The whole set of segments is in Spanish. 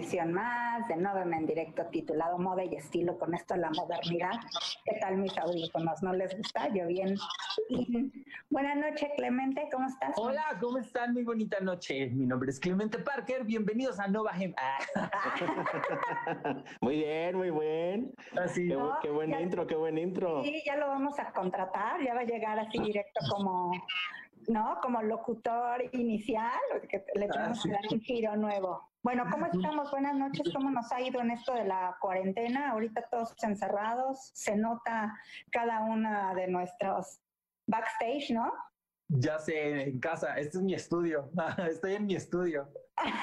Emisión más de Novem en directo titulado Moda y Estilo con esto de la modernidad. ¿Qué tal mis audífonos? ¿No les gusta? Yo bien. Buenas noches, Clemente, ¿cómo estás? Hola, ¿cómo están? Muy bonita noche. Mi nombre es Clemente Parker. Bienvenidos a Nova Gem. muy bien, muy bien. Así. Qué, qué buen intro, qué buen intro. Sí, ya lo vamos a contratar, ya va a llegar así directo como ¿no? Como locutor inicial, que le tenemos que dar un giro nuevo. Bueno, ¿cómo estamos? Buenas noches. ¿Cómo nos ha ido en esto de la cuarentena? Ahorita todos encerrados, se nota cada una de nuestros backstage, ¿no? Ya sé, en casa. Este es mi estudio. Estoy en mi estudio.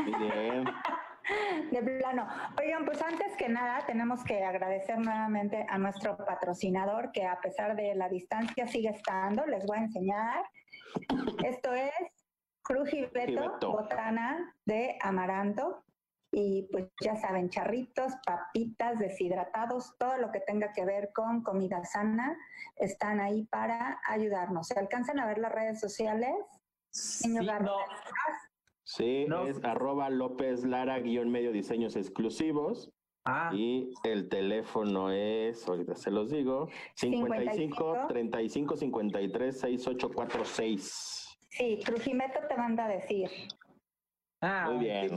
Bien. De plano. Oigan, pues antes que nada tenemos que agradecer nuevamente a nuestro patrocinador que a pesar de la distancia sigue estando. Les voy a enseñar. Esto es Crujibeto, botana de amaranto. Y pues ya saben, charritos, papitas, deshidratados, todo lo que tenga que ver con comida sana, están ahí para ayudarnos. ¿Se alcanzan a ver las redes sociales? Sí, no. Sí, es arroba López Lara guion medio diseños exclusivos. Ah. Y el teléfono es, ahorita se los digo, 55 35 53 6846. Sí, Crujimeto te manda a decir. Ah, Muy bien.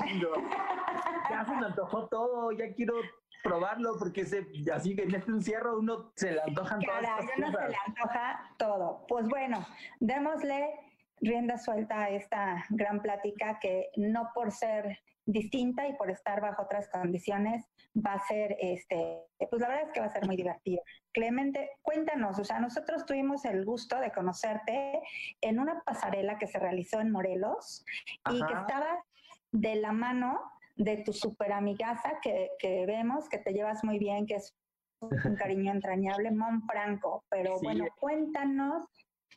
Ya se me antojó todo, ya quiero probarlo porque se, así que en este encierro uno se le antojan todas Caray, estas uno se le antoja todo. Pues bueno, démosle rienda suelta a esta gran plática que no por ser distinta y por estar bajo otras condiciones va a ser, este, pues la verdad es que va a ser muy divertido. Clemente, cuéntanos, o sea, nosotros tuvimos el gusto de conocerte en una pasarela que se realizó en Morelos y que Ajá. estabas de la mano de tu super amigaza que, que vemos, que te llevas muy bien, que es un cariño entrañable, Mon Franco. Pero Sí. bueno, cuéntanos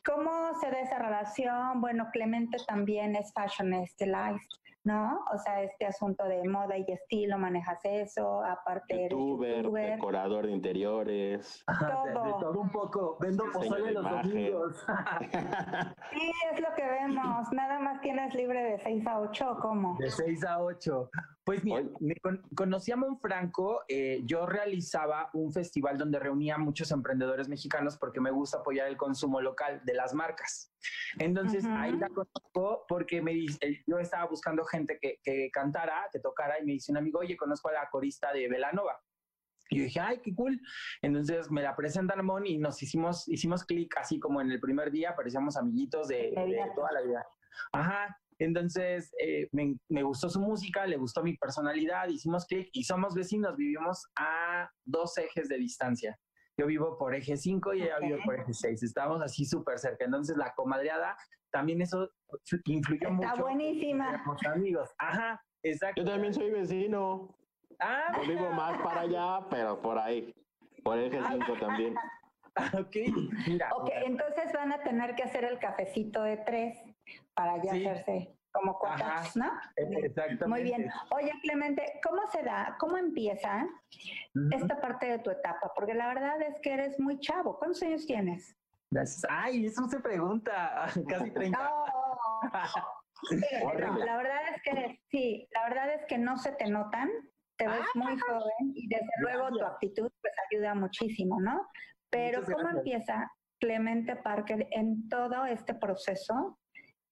cómo se da esa relación. Bueno, Clemente también es fashion stylist, ¿no? O sea, este asunto de moda y estilo, manejas eso, aparte eres Youtuber, youtuber. decorador de interiores. Ajá, de, de todo. todo un poco. Vendo pozole los imagen. domingos. Sí, es lo que vemos. Nada más tienes libre de 6 a 8, ¿o ¿cómo? De 6 a 8. Pues mira, me con- conocí a Monfranco, eh, yo realizaba un festival donde reunía a muchos emprendedores mexicanos porque me gusta apoyar el consumo local de las marcas. Entonces Ujú. ahí la conozco porque me dice, eh, yo estaba buscando gente que, que cantara, que tocara y me dice un amigo, oye, conozco a la corista de Velanova. Y yo dije, ay, qué cool. Entonces me la presentan a Mon y nos hicimos, hicimos clic así como en el primer día, parecíamos amiguitos de, de toda la vida. Ajá. Entonces eh, me, me gustó su música, le gustó mi personalidad, hicimos clic y somos vecinos, vivimos a dos ejes de distancia. Yo vivo por eje 5 y ella vive por eje 6. Estamos así súper cerca. Entonces la comadreada, también eso influyó Está mucho. buenísima. Éramos amigos. Ajá, exacto. Yo también soy vecino. Ah, No vivo más para allá, pero por ahí. Por eje 5 también. Ok, mira. Ok, entonces van a tener que hacer el cafecito de tres para ya Sí. hacerse como cuatachos, ¿no? Exactamente. Muy bien. Oye, Clemente, ¿cómo se da, cómo empieza esta parte de tu etapa? Porque la verdad es que eres muy chavo. ¿Cuántos años tienes? Gracias. Ay, eso se pregunta. Casi 30. No. Sí, no, la verdad es que sí, la verdad es que no se te notan, te ves muy joven y desde luego tu actitud pues ayuda muchísimo, ¿no? Pero ¿cómo empieza Clemente Parker en todo este proceso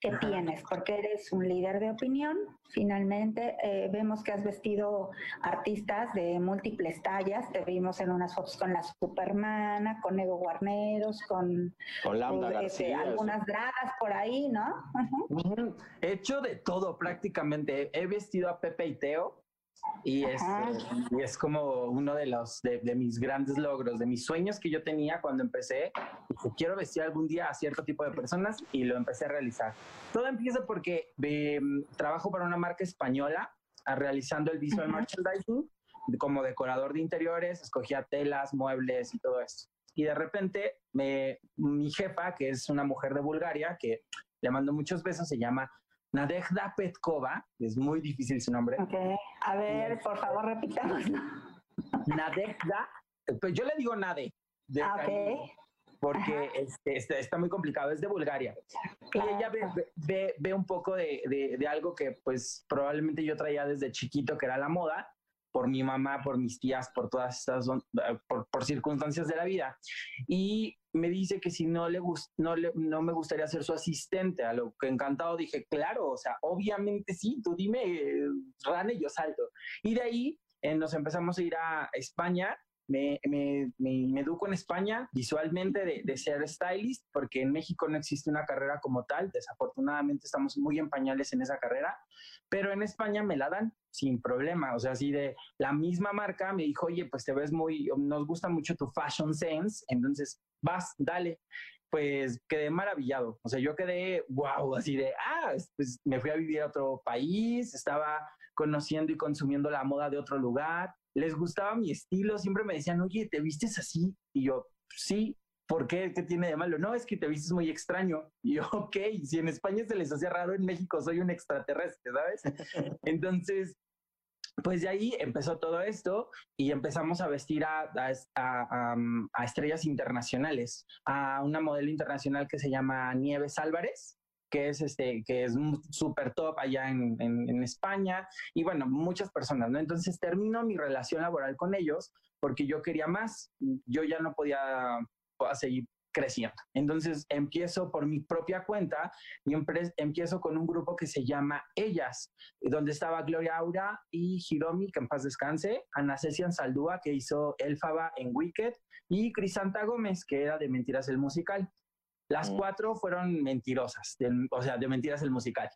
que tienes, porque eres un líder de opinión. Finalmente, eh, vemos que has vestido artistas de múltiples tallas. Te vimos en unas fotos con la Supermana, con Ego Guarneros, con, con Lambda este, algunas dragas por ahí, ¿no? He hecho de todo prácticamente. He vestido a Pepe y Teo, y es, y es como uno de los de, mis grandes logros, de mis sueños que yo tenía cuando empecé. quiero vestir algún día a cierto tipo de personas y lo empecé a realizar. Todo empieza porque em, trabajo para una marca española realizando el visual merchandising como decorador de interiores, escogía telas, muebles y todo esto. Y de repente me, mi jefa, que es una mujer de Bulgaria, que le mando muchos besos, se llama Nadejda Petkova, es muy difícil su nombre. Ok, a ver, por favor, repitamos. Nadejda, pues yo le digo Nade. Ah, porque este, este, está muy complicado, es de Bulgaria. Y ella ve, ve, un poco de, de, algo que pues probablemente yo traía desde chiquito, que era la moda, por mi mamá, por mis tías, por todas estas, por, por circunstancias de la vida. Y me dice que si no le, no, no me gustaría ser su asistente, a lo que encantado dije, claro, o sea, obviamente sí, tú dime, eh, Rane, yo salto. Y de ahí eh, nos empezamos a ir a España me, educo en España visualmente de, de, ser stylist, porque en México no existe una carrera como tal. Desafortunadamente estamos muy en pañales en esa carrera, pero en España me la dan sin problema. O sea, así de la misma marca me dijo, oye, pues te ves muy, nos gusta mucho tu fashion sense, entonces vas, dale pues quedé maravillado. O sea, yo quedé, wow, así de, ah, pues me fui a vivir a otro país, estaba conociendo y consumiendo la moda de otro lugar, les gustaba mi estilo, siempre me decían, oye, ¿te vistes así? Y yo, sí, ¿por qué? ¿Qué tiene de malo? No, es que te vistes muy extraño. Y yo, ok, si en España se les hacía raro, en México soy un extraterrestre, ¿sabes? Entonces, pues de ahí empezó todo esto y empezamos a vestir a, a, a, estrellas internacionales, a una modelo internacional que se llama Nieves Álvarez, que es este, que es súper top allá en, en, España, y bueno, muchas personas, ¿no? Entonces termino mi relación laboral con ellos porque yo quería más, yo ya no podía seguir creciendo. Entonces empiezo por mi propia cuenta y empiezo con un grupo que se llama Ellas, donde estaba Gloria Aura y Hiromi, que en paz descanse, Ana Cecian Saldúa, que hizo Elfaba en Wicked, y Crisanta Gómez, que era de Mentiras el Musical. Las cuatro fueron mentirosas, o sea, de mentiras el musical.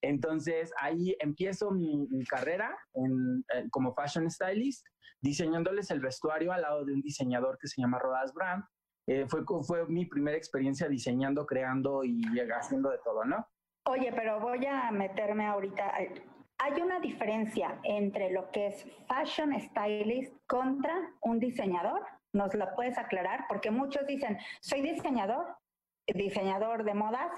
Entonces ahí empiezo mi, carrera eh, como fashion stylist, diseñándoles el vestuario al lado de un diseñador que se llama Rodas Brand. Eh, fue, fue mi primera experiencia diseñando, creando y haciendo de todo, ¿no? Oye, pero voy a meterme ahorita. Hay una diferencia entre lo que es fashion stylist contra un diseñador. ¿Nos lo puedes aclarar? Porque muchos dicen, soy diseñador, diseñador de modas,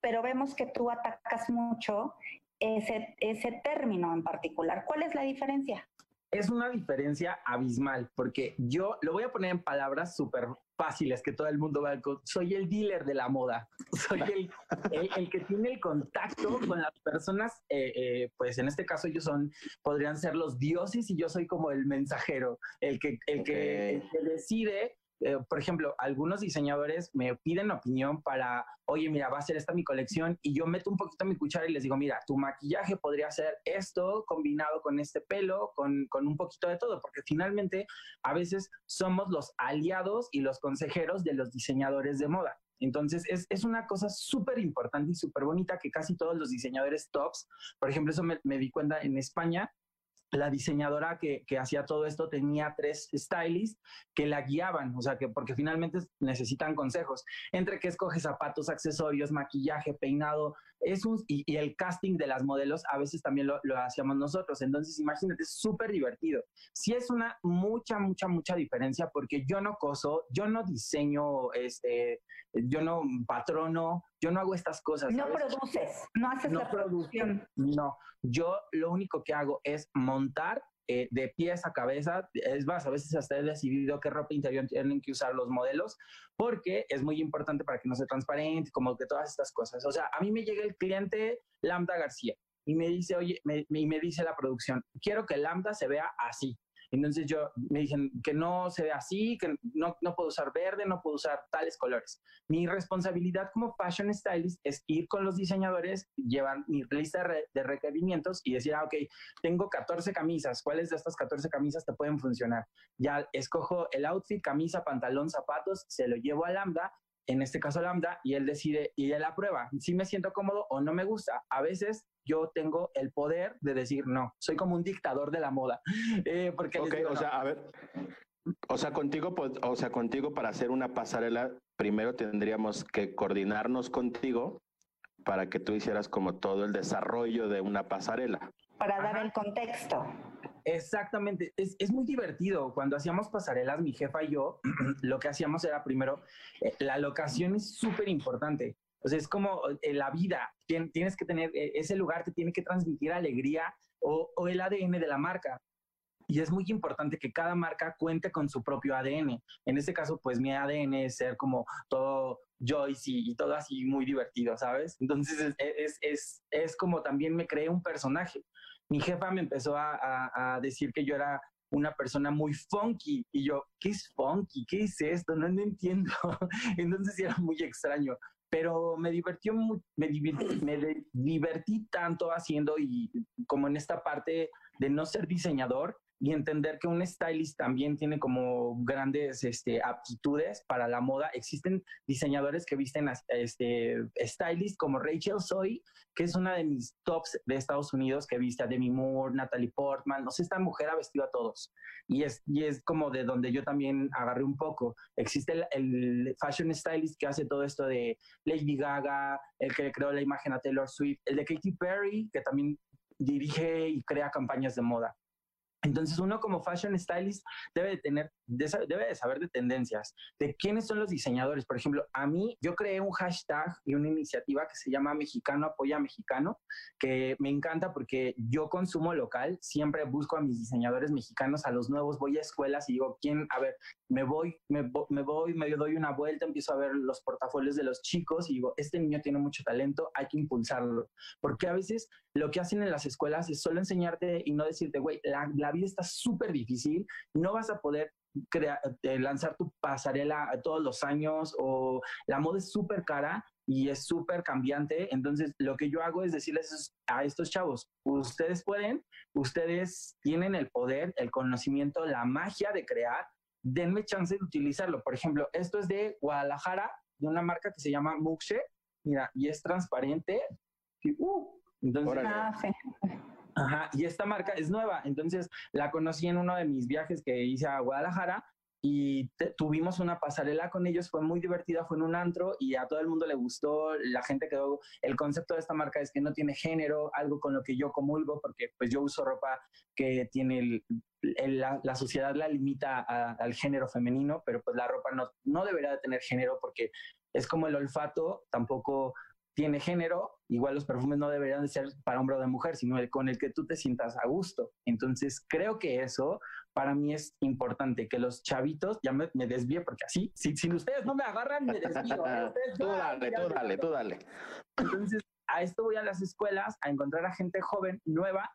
pero vemos que tú atacas mucho ese, ese término en particular. ¿Cuál es la diferencia? Es una diferencia abismal, porque yo lo voy a poner en palabras súper fáciles que todo el mundo va a... Soy el dealer de la moda, soy el, el, que tiene el contacto con las personas, eh, eh, pues en este caso ellos son, podrían ser los dioses y yo soy como el mensajero, el que, el que, el que decide eh, por ejemplo, algunos diseñadores me piden opinión para, oye, mira, va a ser esta mi colección y yo meto un poquito mi cuchara y les digo, mira, tu maquillaje podría ser esto combinado con este pelo, con, con un poquito de todo, porque finalmente a veces somos los aliados y los consejeros de los diseñadores de moda. Entonces, es, es una cosa súper importante y súper bonita que casi todos los diseñadores tops, por ejemplo, eso me, me di cuenta en España, la diseñadora que, que, hacía todo esto tenía tres stylists que la guiaban, o sea, que porque finalmente necesitan consejos entre que escoge zapatos, accesorios, maquillaje, peinado, es un, y, el casting de las modelos a veces también lo, lo hacíamos nosotros. Entonces, imagínate, es súper divertido. Sí es una mucha, mucha, mucha diferencia porque yo no coso, yo no diseño, este, yo no patrono, yo no hago estas cosas. No produces, no haces la producción. No, yo lo único que hago es montar eh, de pies a cabeza. Es más, a veces hasta he decidido qué ropa interior tienen que usar los modelos, porque es muy importante para que no sea transparente, como que todas estas cosas. O sea, a mí me llega el cliente Lambda García y me dice, oye, me, y me dice la producción, quiero que Lambda se vea así. Entonces yo me dicen que no se ve así, que no, no puedo usar verde, no puedo usar tales colores. Mi responsabilidad como fashion stylist es ir con los diseñadores, llevar mi lista de requerimientos y decir, ah, ok, tengo 14 camisas, ¿cuáles de estas 14 camisas te pueden funcionar? Ya escojo el outfit, camisa, pantalón, zapatos, se lo llevo a Lambda en este caso Lambda, y él decide y él aprueba si me siento cómodo o no me gusta. A veces yo tengo el poder de decir no, soy como un dictador de la moda. Eh, porque o sea, a ver, o sea, contigo, pues, o sea, contigo para hacer una pasarela, primero tendríamos que coordinarnos contigo para que tú hicieras como todo el desarrollo de una pasarela. Para dar el contexto. Exactamente, es, es, muy divertido. Cuando hacíamos pasarelas, mi jefa y yo, lo que hacíamos era primero, eh, la locación es súper importante. O sea, es como eh, la vida, tienes que tener, eh, ese lugar te tiene que transmitir alegría o, el ADN de la marca. Y es muy importante que cada marca cuente con su propio ADN. En este caso, pues mi ADN es ser como todo Joyce y, y todo así muy divertido, ¿sabes? Entonces es, es, es, es como también me creé un personaje mi jefa me empezó a, decir que yo era una persona muy funky y yo, ¿qué es funky? ¿Qué es esto? No, no entiendo. Entonces era muy extraño, pero me me divertí, me divertí tanto haciendo y como en esta parte de no ser diseñador, y entender que un stylist también tiene como grandes este, aptitudes para la moda. Existen diseñadores que visten a este, stylist como Rachel Zoe, que es una de mis tops de Estados Unidos, que viste a Demi Moore, Natalie Portman, no sé, esta mujer ha vestido a todos. Y es, y es como de donde yo también agarré un poco. Existe el, el fashion stylist que hace todo esto de Lady Gaga, el que creó la imagen a Taylor Swift, el de Katy Perry, que también dirige y crea campañas de moda. Entonces uno como fashion stylist debe de tener, debe de saber de tendencias, de quiénes son los diseñadores. Por ejemplo, a mí yo creé un hashtag y una iniciativa que se llama Mexicano Apoya Mexicano, que me encanta porque yo consumo local, siempre busco a mis diseñadores mexicanos, a los nuevos, voy a escuelas y digo, ¿quién? A ver, me voy, me, me voy, me doy una vuelta, empiezo a ver los portafolios de los chicos y digo, este niño tiene mucho talento, hay que impulsarlo. Porque a veces lo que hacen en las escuelas es solo enseñarte y no decirte, güey, la, la vida está súper difícil, no vas a poder eh, lanzar tu pasarela todos los años o la moda es súper cara y es súper cambiante. Entonces, lo que yo hago es decirles a estos chavos, ustedes pueden, ustedes tienen el poder, el conocimiento, la magia de crear, denme chance de utilizarlo. Por ejemplo, esto es de Guadalajara, de una marca que se llama Muxe, mira, y es transparente. Y, uh, entonces, ah, Ajá, y esta marca es nueva, entonces la conocí en uno de mis viajes que hice a Guadalajara y tuvimos una pasarela con ellos, fue muy divertida, fue en un antro y a todo el mundo le gustó, la gente quedó, el concepto de esta marca es que no tiene género, algo con lo que yo comulgo, porque pues yo uso ropa que tiene la, sociedad la limita al género femenino, pero pues la ropa no, no debería de tener género porque es como el olfato, tampoco tiene género, igual los perfumes no deberían de ser para hombre o de mujer, sino el con el que tú te sientas a gusto. Entonces, creo que eso para mí es importante, que los chavitos, ya me, me desvíe porque así, si, si, ustedes no me agarran, me desvío. ¿eh? tú dale, tú dale, tú dale. Entonces, a esto voy a las escuelas, a encontrar a gente joven, nueva,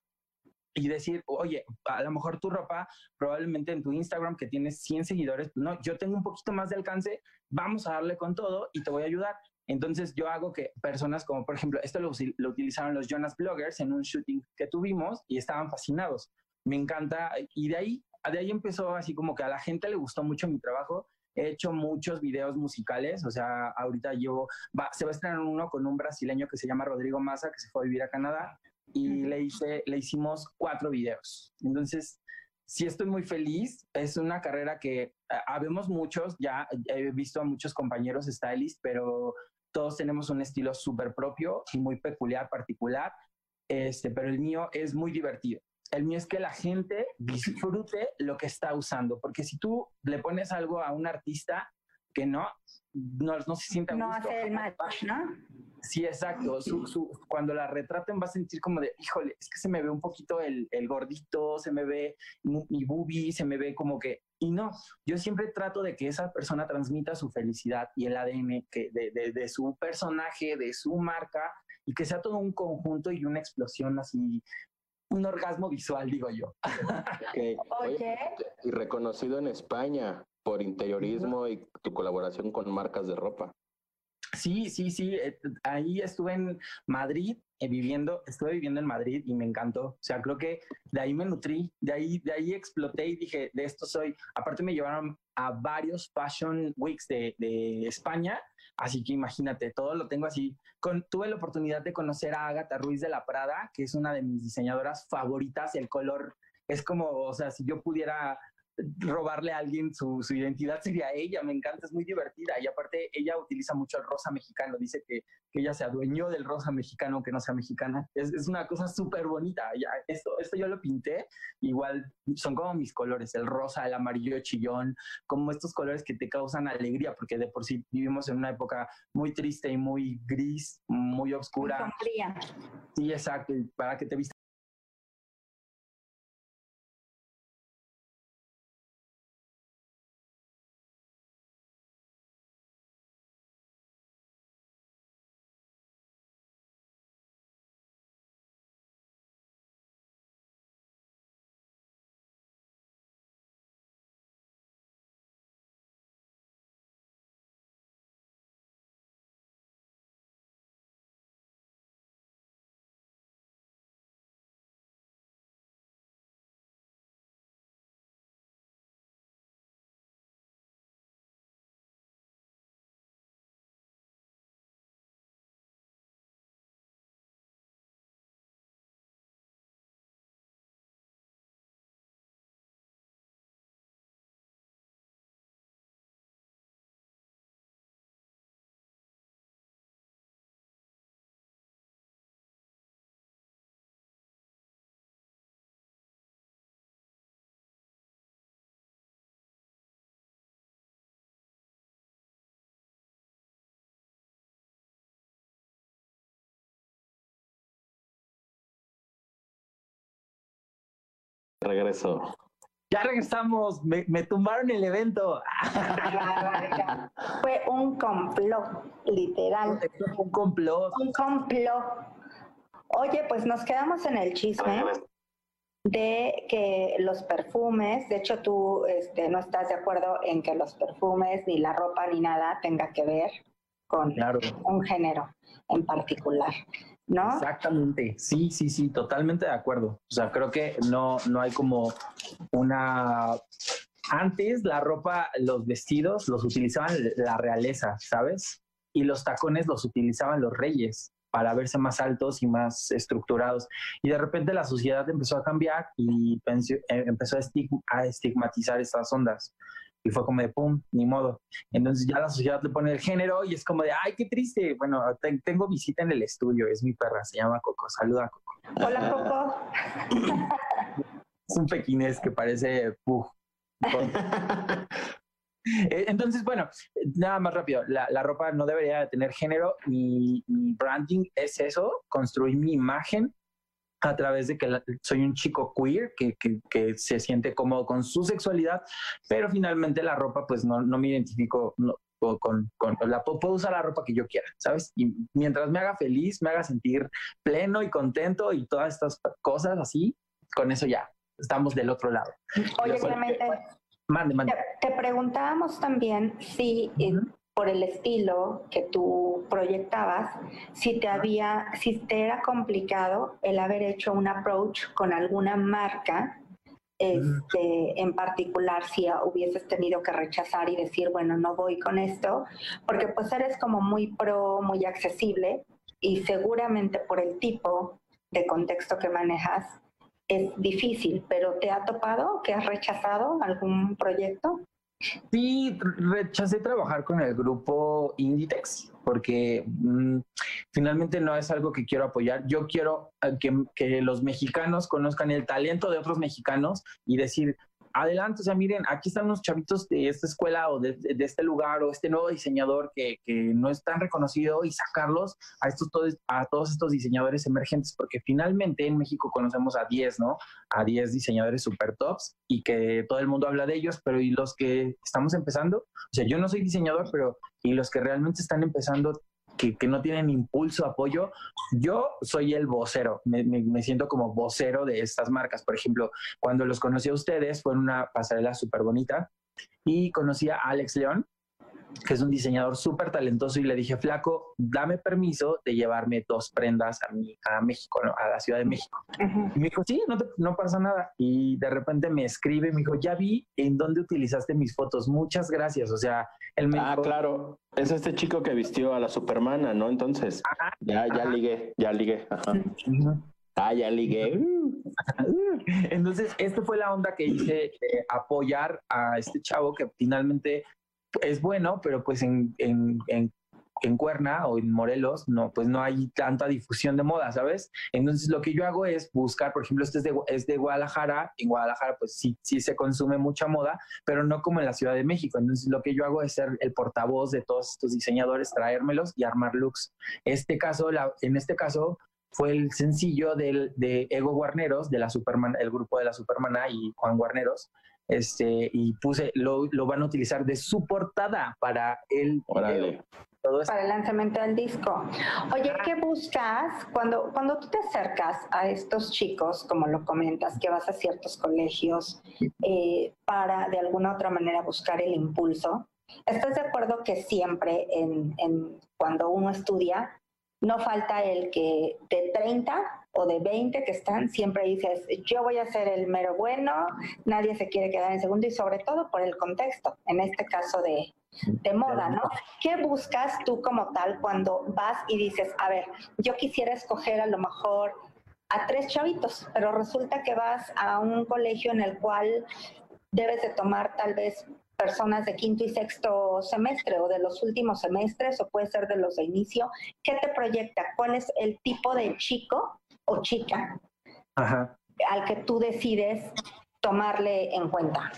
y decir, oye, a lo mejor tu ropa, probablemente en tu Instagram que tienes 100 seguidores, no, yo tengo un poquito más de alcance, vamos a darle con todo y te voy a ayudar. Entonces yo hago que personas como, por ejemplo, esto lo, utilizaron los Jonas Bloggers en un shooting que tuvimos y estaban fascinados. Me encanta. Y de ahí, de ahí empezó así como que a la gente le gustó mucho mi trabajo. He hecho muchos videos musicales, o sea, ahorita llevo, se va a estrenar uno con un brasileño que se llama Rodrigo Massa, que se fue a vivir a Canadá, y le, hice, le hicimos cuatro videos. Entonces, sí estoy muy feliz. Es una carrera que habemos muchos, ya he visto a muchos compañeros stylists, pero todos tenemos un estilo súper propio y muy peculiar, particular, este, pero el mío es muy divertido. El mío es que la gente disfrute lo que está usando, porque si tú le pones algo a un artista que no, no, no se siente No hace el match, ¿no? Sí, exacto. cuando la retraten va a sentir como de, híjole, es que se me ve un poquito el, el gordito, se me ve mi boobie, se me ve como que y no, yo siempre trato de que esa persona transmita su felicidad y el ADN que de, de, su personaje, de su marca, y que sea todo un conjunto y una explosión así un orgasmo visual, digo yo. Oye. Y reconocido en España por interiorismo y tu colaboración con marcas de ropa. Sí, sí, sí. Eh, ahí estuve en Madrid eh, viviendo, estuve viviendo en Madrid y me encantó. O sea, creo que de ahí me nutrí, de ahí, de ahí exploté y dije, de esto soy. Aparte me llevaron a varios Fashion Weeks de, España, así que imagínate, todo lo tengo así. Tuve la oportunidad de conocer a Agatha Ruiz de la Prada, que es una de mis diseñadoras favoritas. El color es como, o sea, si yo pudiera robarle a alguien su, su, identidad sería ella, me encanta, es muy divertida. Y aparte ella utiliza mucho el rosa mexicano, dice que, que ella se adueñó del rosa mexicano aunque no sea mexicana, es, es una cosa súper bonita, ya, esto, esto yo lo pinté, igual son como mis colores, el rosa, el amarillo chillón, como estos colores que te causan alegría, porque de por sí vivimos en una época muy triste y muy gris, muy oscura. Sí, exacto, para que te vistas Regreso. Ya regresamos, me, me tumbaron el evento. Fue un complot, literal. Un complot. Un complot. Oye, pues nos quedamos en el chisme de que los perfumes, de hecho tú este, no estás de acuerdo en que los perfumes, ni la ropa, ni nada tenga que ver con un género en particular. ¿No? Exactamente, sí, sí, sí, totalmente de acuerdo. O sea, creo que no, no hay como una... Antes la ropa, los vestidos los utilizaban la realeza, ¿sabes? Y los tacones los utilizaban los reyes para verse más altos y más estructurados. Y de repente la sociedad empezó a cambiar y eh, empezó a estigmatizar estas ondas. Y fue como de pum, ni modo. Entonces ya la sociedad le pone el género y es como de, ay, qué triste. Bueno, tengo visita en el estudio, es mi perra, se llama Coco. Saluda, Coco. Hola, Coco. es un pequinés que parece. Eh, entonces, bueno, nada más rápido, la, la, ropa no debería tener género, mi, mi branding es eso, construir mi imagen a través de que soy un chico queer que, que, se siente cómodo con su sexualidad, pero finalmente la ropa, pues no, no me identifico con, con, la puedo usar la ropa que yo quiera, ¿sabes? Y mientras me haga feliz, me haga sentir pleno y contento y todas estas cosas así, con eso ya estamos del otro lado. Oye, Clemente, mande, mande. Te, preguntábamos también si por el estilo que tú proyectabas, si te había, si te era complicado el haber hecho un approach con alguna marca, este, en particular si hubieses tenido que rechazar y decir, bueno, no voy con esto, porque pues eres como muy pro, muy accesible y seguramente por el tipo de contexto que manejas es difícil, pero ¿te ha topado que has rechazado algún proyecto? Sí, rechacé trabajar con el grupo Inditex porque mm, finalmente no es algo que quiero apoyar. Yo quiero eh, que, que, los mexicanos conozcan el talento de otros mexicanos y decir, adelante, o sea, miren, aquí están los chavitos de esta escuela o de, este lugar o este nuevo diseñador que, no es tan reconocido y sacarlos a, estos, a todos estos diseñadores emergentes, porque finalmente en México conocemos a 10, ¿no? A 10 diseñadores super tops y que todo el mundo habla de ellos, pero ¿y los que estamos empezando? O sea, yo no soy diseñador, pero ¿y los que realmente están empezando que, no tienen impulso, apoyo. Yo soy el vocero, me, me, me, siento como vocero de estas marcas. Por ejemplo, cuando los conocí a ustedes, fue en una pasarela súper bonita y conocí a Alex León, que es un diseñador súper talentoso, y le dije, flaco, dame permiso de llevarme dos prendas a, mi, a México, ¿no? a la Ciudad de México. Uh -huh. Y me dijo, sí, no, te, no pasa nada. Y de repente me escribe, me dijo, ya vi en dónde utilizaste mis fotos, muchas gracias. O sea, él me Ah, dijo, claro, es este chico que vistió a la Supermana, ¿no? Entonces, Ajá, ya, ya ajá. ligué, ya ligué. Ajá. Ah, ya ligué. Entonces, esta fue la onda que hice de apoyar a este chavo que finalmente es bueno, pero pues en, en, en, en Cuerna o en Morelos, no, pues no hay tanta difusión de moda, ¿sabes? Entonces, lo que yo hago es buscar, por ejemplo, este es de, es de Guadalajara, en Guadalajara pues sí, sí se consume mucha moda, pero no como en la Ciudad de México. Entonces, lo que yo hago es ser el portavoz de todos estos diseñadores, traérmelos y armar looks. Este caso, la, en este caso, fue el sencillo del, de Ego Guarneros, de la Superman, el grupo de la Supermana y Juan Guarneros, este, y puse, lo, lo van a utilizar de su portada para el para el lanzamiento del disco. Oye, ¿qué buscas cuando, cuando tú te acercas a estos chicos, como lo comentas, que vas a ciertos colegios eh, para de alguna otra manera buscar el impulso? ¿Estás de acuerdo que siempre en, en, cuando uno estudia no falta el que de 30 o de 20 que están, siempre dices, yo voy a ser el mero bueno, nadie se quiere quedar en segundo y sobre todo por el contexto, en este caso de, de moda, ¿no? ¿Qué buscas tú como tal cuando vas y dices, a ver, yo quisiera escoger a lo mejor a tres chavitos, pero resulta que vas a un colegio en el cual debes de tomar tal vez personas de quinto y sexto semestre o de los últimos semestres o puede ser de los de inicio. ¿Qué te proyecta? ¿Cuál es el tipo de chico o chica Ajá. al que tú decides tomarle en cuenta?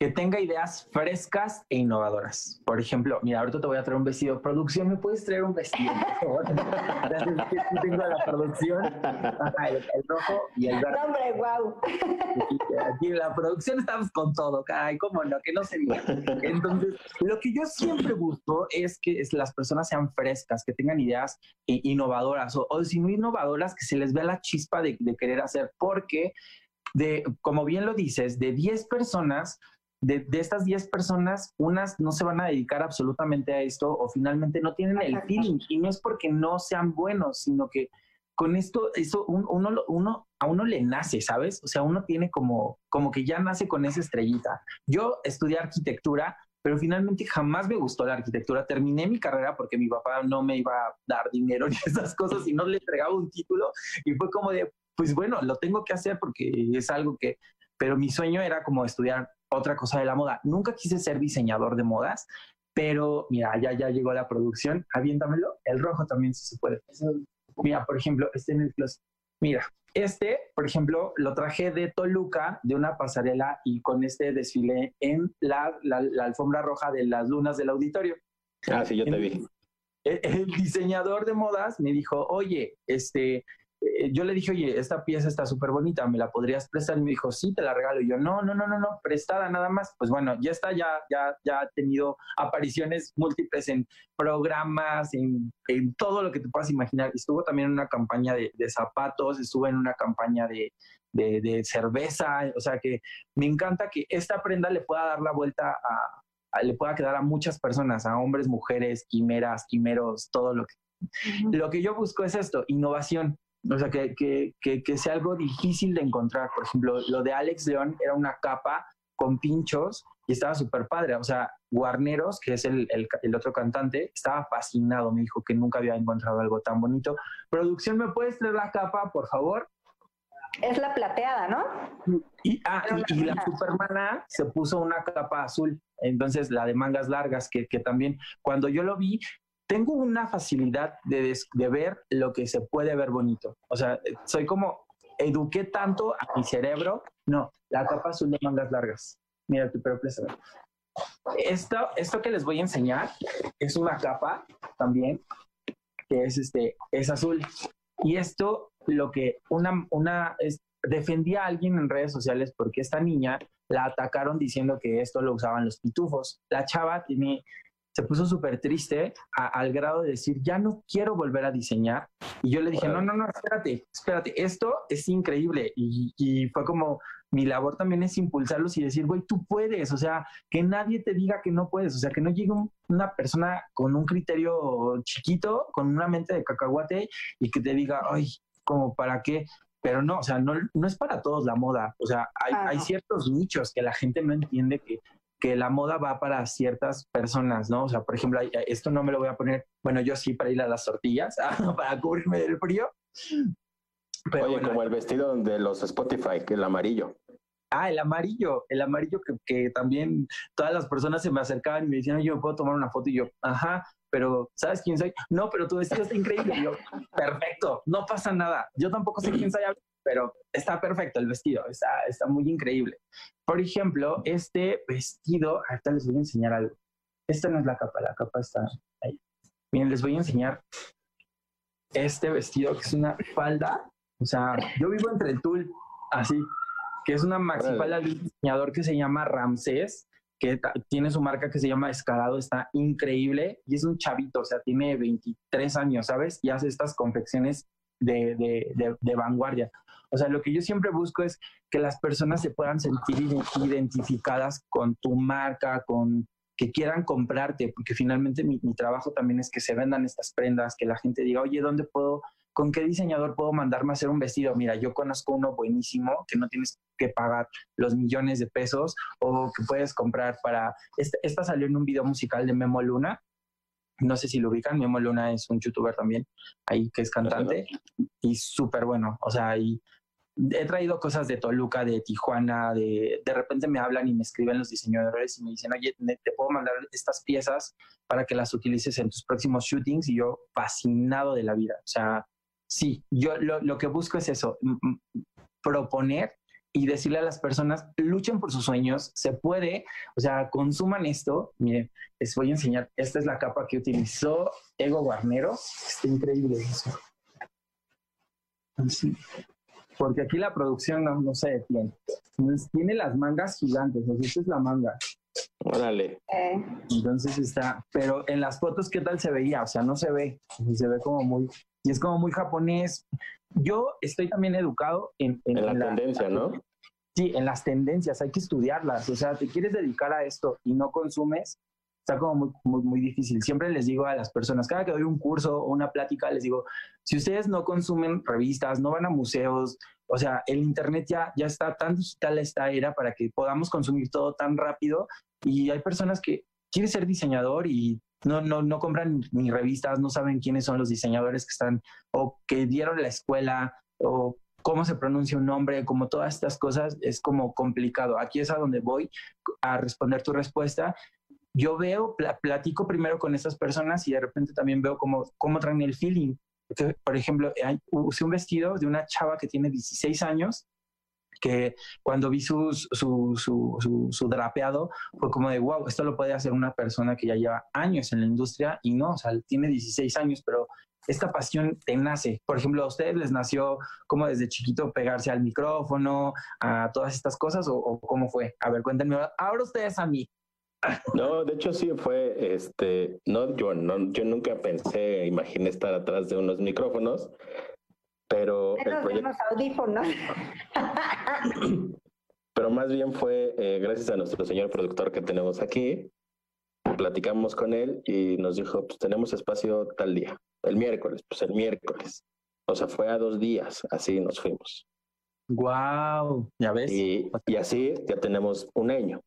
Que tenga ideas frescas e innovadoras. Por ejemplo, mira, ahorita te voy a traer un vestido. Producción, ¿me puedes traer un vestido, por favor? Gracias, tengo la producción. Ajá, el, el rojo y el verde. No, hombre, wow. La producción estamos con todo, ay, cómo no, que no se diga. Entonces, lo que yo siempre busco es que las personas sean frescas, que tengan ideas i- innovadoras, o, o si no innovadoras, que se les vea la chispa de, de querer hacer, porque, de, como bien lo dices, de 10 personas, de, de estas 10 personas, unas no se van a dedicar absolutamente a esto o finalmente no tienen el feeling. Y no es porque no sean buenos, sino que con esto, eso un- uno, uno, a uno le nace, ¿sabes? O sea, uno tiene como, como que ya nace con esa estrellita. Yo estudié arquitectura, pero finalmente jamás me gustó la arquitectura. Terminé mi carrera porque mi papá no me iba a dar dinero ni esas cosas y no le entregaba un título. Y fue como de, pues bueno, lo tengo que hacer porque es algo que, pero mi sueño era como estudiar otra cosa de la moda. Nunca quise ser diseñador de modas, pero mira, ya, ya llegó la producción. Aviéntamelo. El rojo también sí se puede. Mira, por ejemplo, este en el closet. Mira, este, por ejemplo, lo traje de Toluca, de una pasarela, y con este desfilé en la, la, la alfombra roja de las lunas del auditorio. Ah, sí, yo te vi. El, el diseñador de modas me dijo, oye, este, eh, yo le dije, oye, esta pieza está súper bonita, ¿me la podrías prestar? Y me dijo, sí, te la regalo. Y yo, no, no, no, no, no, prestada nada más. Pues bueno, ya está, ya, ya, ya ha tenido apariciones múltiples en programas, en, en todo lo que te puedas imaginar. Estuvo también en una campaña de, de zapatos, estuvo en una campaña de, de, de cerveza, o sea que me encanta que esta prenda le pueda dar la vuelta a, a- le pueda quedar a muchas personas, a hombres, mujeres, quimeras, quimeros, todo lo que lo que yo busco es esto, innovación. O sea, que, que, que, que sea algo difícil de encontrar. Por ejemplo, lo de Alex León era una capa con pinchos y estaba súper padre. O sea, Guarneros, que es el, el, el otro cantante, estaba fascinado. Me dijo que nunca había encontrado algo tan bonito. Producción, ¿me puedes traer la capa, por favor? Es la plateada, ¿no? Y, ah, y, y la Supermana se puso una capa azul, entonces la de mangas largas, que, que también cuando yo lo vi, tengo una facilidad de, de ver lo que se puede ver bonito. O sea, soy como, eduqué tanto a mi cerebro, no, la capa azul de mangas largas. Mira, tu pero préstame. Esto, esto que les voy a enseñar es una capa también, que es, este, es azul. Y esto, lo que una, una es, defendía a alguien en redes sociales porque esta niña la atacaron diciendo que esto lo usaban los pitufos. La chava tiene se puso súper triste al grado de decir, ya no quiero volver a diseñar. Y yo le dije, no, no, no, espérate, espérate, esto es increíble. Y, y fue como, mi labor también es impulsarlos y decir, güey, tú puedes, o sea, que nadie te diga que no puedes, o sea, que no llegue una persona con un criterio chiquito, con una mente de cacahuate y que te diga, ay, como para qué, pero no, o sea, no, no es para todos la moda, o sea, hay, hay ciertos nichos que la gente no entiende que que la moda va para ciertas personas, ¿no? O sea, por ejemplo, esto no me lo voy a poner, bueno, yo sí para ir a las tortillas, para cubrirme del frío. Pero Oye, como el vestido de los Spotify, que el amarillo. Ah, el amarillo, el amarillo que, que, también todas las personas se me acercaban y me decían, yo puedo tomar una foto y yo, ajá, pero ¿sabes quién soy? No, pero tu vestido está increíble. Y yo, perfecto, no pasa nada. Yo tampoco sé quién soy, pero está perfecto el vestido, está, está muy increíble. Por ejemplo, este vestido, ahorita les voy a enseñar algo. Esta no es la capa, la capa está ahí. Miren, les voy a enseñar este vestido que es una falda. O sea, yo vivo entre el tul, así, que es una maxifalda de un diseñador que se llama Ramsés, que tiene su marca que se llama Escalado, está increíble y es un chavito, o sea, tiene 23 años, ¿sabes? Y hace estas confecciones de, de, de vanguardia. O sea, lo que yo siempre busco es que las personas se puedan sentir identificadas con tu marca, con que quieran comprarte, porque finalmente mi, trabajo también es que se vendan estas prendas, que la gente diga, oye, ¿dónde puedo, con qué diseñador puedo mandarme a hacer un vestido? Mira, yo conozco uno buenísimo que no tienes que pagar los millones de pesos o que puedes comprar para... Esta, esta salió en un video musical de Memo Luna, no sé si lo ubican, Memo Luna es un youtuber también, ahí que es cantante y súper bueno, o sea, y he traído cosas de Toluca, de Tijuana, de, de repente me hablan y me escriben los diseñadores y me dicen, oye, te puedo mandar estas piezas para que las utilices en tus próximos shootings y yo fascinado de la vida. O sea, sí, yo lo, lo que busco es eso, proponer y decirle a las personas, luchen por sus sueños, se puede, o sea, consuman esto. Miren, les voy a enseñar, esta es la capa que utilizó Ego Guarnero, está increíble eso. Así porque aquí la producción no, no se detiene. tiene las mangas gigantes, o sea, esta es la manga. Órale. Eh. Entonces está, pero en las fotos, ¿qué tal se veía? O sea, no se ve, se ve como muy, y es como muy japonés. Yo estoy también educado en, en, la, tendencia, ¿no? Sí, en las tendencias, hay que estudiarlas. O sea, te quieres dedicar a esto y no consumes, está como muy, muy, muy, difícil. Siempre les digo a las personas, cada que doy un curso o una plática, les digo, si ustedes no consumen revistas, no van a museos, o sea, el Internet ya, ya está tan digital esta era para que podamos consumir todo tan rápido y hay personas que quieren ser diseñador y no, no, no compran ni revistas, no saben quiénes son los diseñadores que están o que dieron la escuela o cómo se pronuncia un nombre, como todas estas cosas, es como complicado. Aquí es a donde voy a responder tu respuesta yo veo, platico primero con esas personas y de repente también veo cómo, cómo traen el feeling. por ejemplo, usé un vestido de una chava que tiene 16 años, que cuando vi su, su, su, su, drapeado fue como de, wow, esto lo puede hacer una persona que ya lleva años en la industria y no, o sea, tiene 16 años, pero esta pasión te nace. Por ejemplo, ¿a ustedes les nació como desde chiquito pegarse al micrófono, a todas estas cosas o, o cómo fue? A ver, cuéntenme ahora ustedes a mí. No, de hecho sí fue, este, no, yo, no, yo nunca pensé, imaginé estar atrás de unos micrófonos, pero el proyecto... audífonos. pero más bien fue eh, gracias a nuestro señor productor que tenemos aquí, platicamos con él y nos dijo, pues tenemos espacio tal día, el miércoles, pues el miércoles. O sea, fue a dos días, así nos fuimos. Wow, ya ves. Y, y así ya tenemos un año.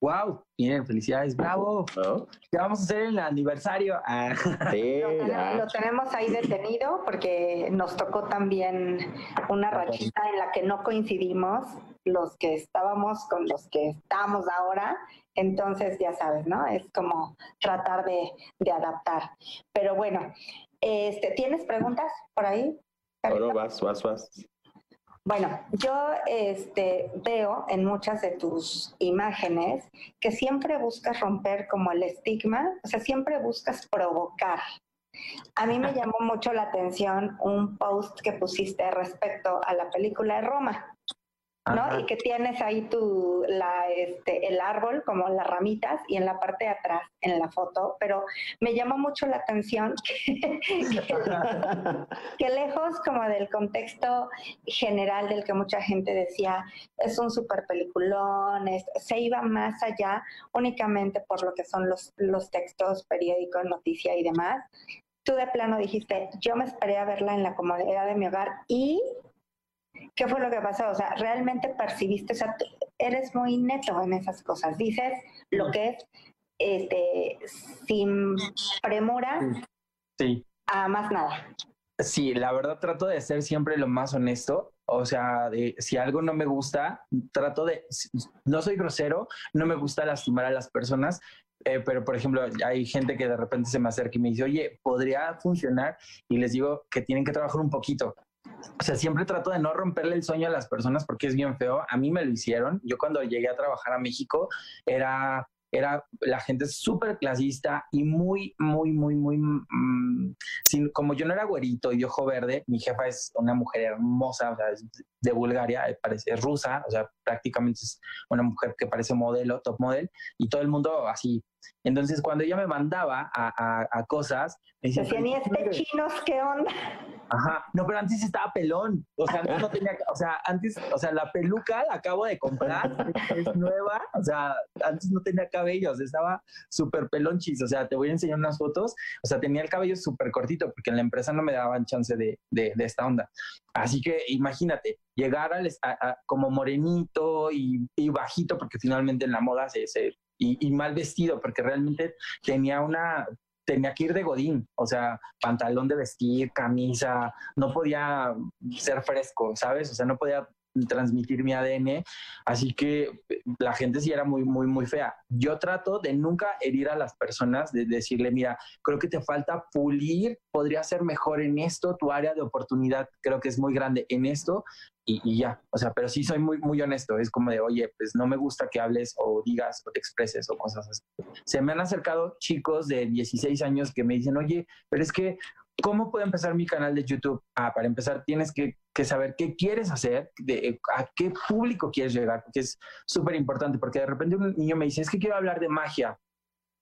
Wow, bien, felicidades, bravo. ¿Qué vamos a hacer en el aniversario? Ah. Sí, lo, tenemos, ahí detenido porque nos tocó también una rachita en la que no coincidimos los que estábamos con los que estamos ahora. Entonces, ya sabes, ¿no? Es como tratar de, de adaptar. Pero bueno, este, ¿tienes preguntas por ahí? Bueno, vas, vas, vas. Bueno, yo este, veo en muchas de tus imágenes que siempre buscas romper como el estigma, o sea, siempre buscas provocar. A mí me llamó mucho la atención un post que pusiste respecto a la película de Roma. ¿No? Y que tienes ahí tu, la, este, el árbol, como las ramitas, y en la parte de atrás, en la foto, pero me llamó mucho la atención que, lejos como del contexto general del que mucha gente decía, es un super peliculón, se iba más allá únicamente por lo que son los, los textos, periódicos, noticia y demás. Tú de plano dijiste, yo me esperé a verla en la comodidad de mi hogar y ¿Qué fue lo que pasó? O sea, realmente percibiste, o sea, eres muy neto en esas cosas. Dices lo que es este, sin premura sí. a más nada. Sí, la verdad trato de ser siempre lo más honesto. O sea, de, si algo no me gusta, trato de, no soy grosero, no me gusta lastimar a las personas, eh, pero por ejemplo, hay gente que de repente se me acerca y me dice, oye, ¿podría funcionar? Y les digo que tienen que trabajar un poquito o sea, siempre trato de no romperle el sueño a las personas porque es bien feo. A mí me lo hicieron. Yo cuando llegué a trabajar a México era era la gente súper clasista y muy, muy, muy, muy, mm, sin, como yo no era güerito y ojo verde, mi jefa es una mujer hermosa, o sea, es de Bulgaria, eh, parece rusa, o sea, prácticamente es una mujer que parece modelo, top model, y todo el mundo así. Entonces, cuando ella me mandaba a, a, cosas, me decía, ¿y este chinos qué onda? Ajá, no, pero antes estaba pelón, o sea, antes no tenía, o sea, antes, o sea, la peluca la acabo de comprar, es nueva, o sea, antes no tenía cabellos, estaba súper pelonchis, o sea, te voy a enseñar unas fotos, o sea, tenía el cabello súper cortito, porque en la empresa no me daban chance de, de, de esta onda. Así que imagínate, llegar al, a, como morenito y, y, bajito, porque finalmente en la moda se, se y, y, mal vestido, porque realmente tenía una, tenía que ir de godín, o sea, pantalón de vestir, camisa, no podía ser fresco, ¿sabes? O sea, no podía transmitir mi ADN, así que la gente sí era muy, muy, muy fea. Yo trato de nunca herir a las personas, de decirle, mira, creo que te falta pulir, podría ser mejor en esto, tu área de oportunidad creo que es muy grande en esto, y, ya, o sea, pero sí soy muy, muy honesto, es como de, oye, pues no me gusta que hables o digas o te expreses o cosas así. Se me han acercado chicos de 16 años que me dicen, oye, pero es que ¿Cómo puedo empezar mi canal de YouTube? Ah, para empezar tienes que, saber qué quieres hacer, de, a qué público quieres llegar, que es súper importante, porque de repente un niño me dice, es que quiero hablar de magia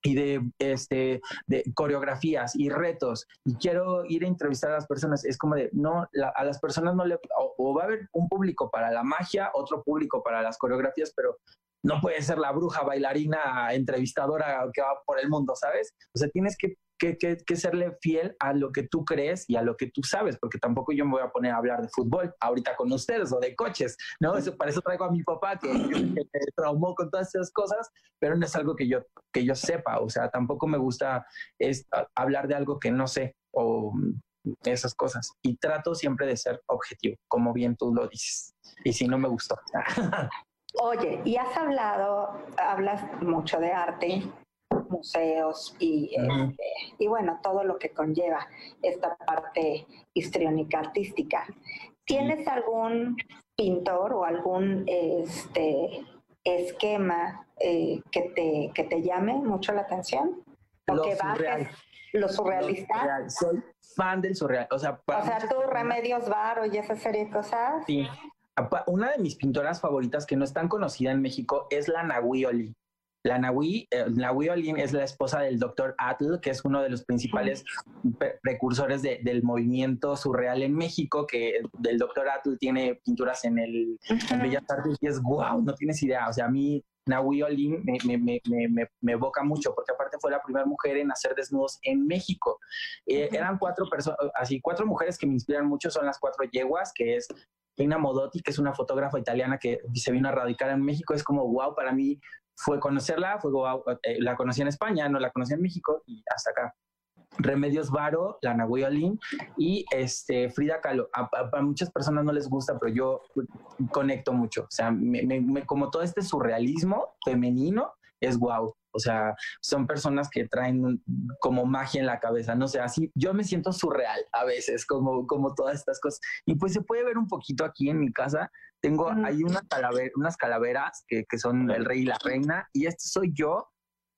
y de, este, de coreografías y retos, y quiero ir a entrevistar a las personas. Es como de, no, a las personas no le, o va a haber un público para la magia, otro público para las coreografías, pero no puede ser la bruja bailarina entrevistadora que va por el mundo, ¿sabes? O sea, tienes que que, que, serle fiel a lo que tú crees y a lo que tú sabes, porque tampoco yo me voy a poner a hablar de fútbol ahorita con ustedes o de coches, ¿no? Eso, para eso traigo a mi papá que, me traumó con todas esas cosas, pero no es algo que yo, que yo sepa, o sea, tampoco me gusta es, hablar de algo que no sé o esas cosas. Y trato siempre de ser objetivo, como bien tú lo dices. Y si no me gustó. Oye, y has hablado, hablas mucho de arte, museos y, este, y bueno, todo lo que conlleva esta parte histriónica artística. ¿Tienes algún pintor o algún este, esquema eh, que, te, que te llame mucho la atención? ¿O lo que surreal. ¿Lo surrealista? Soy fan del surreal. O sea, o sea tú, Remedios Varo y esa serie de cosas. Sí. Una de mis pintoras favoritas que no es tan conocida en México es la Nahui la Nahui, eh, Olin es la esposa del doctor Atl, que es uno de los principales precursores del movimiento surreal en México, que el doctor Atl tiene pinturas en el Bellas Artes y es wow, no tienes idea. O sea, a mí Nahui Olin me, evoca mucho, porque aparte fue la primera mujer en hacer desnudos en México. Eh, eran cuatro personas, así, cuatro mujeres que me inspiran mucho, son las cuatro yeguas, que es Reina Modotti, que es una fotógrafa italiana que se vino a radicar en México, es como wow, para mí fue conocerla, fue, eh, la conocí en España, no la conocí en México y hasta acá. Remedios Varo, Lana Guayolín y este, Frida Kahlo. A, muchas personas no les gusta, pero yo conecto mucho. O sea, como todo este surrealismo femenino es guau. O sea, son personas que traen como magia en la cabeza, no sé, así yo me siento surreal a veces, como, como todas estas cosas. Y pues se puede ver un poquito aquí en mi casa. Tengo, hay una unas calaveras que, que son el rey y la reina, y este soy yo.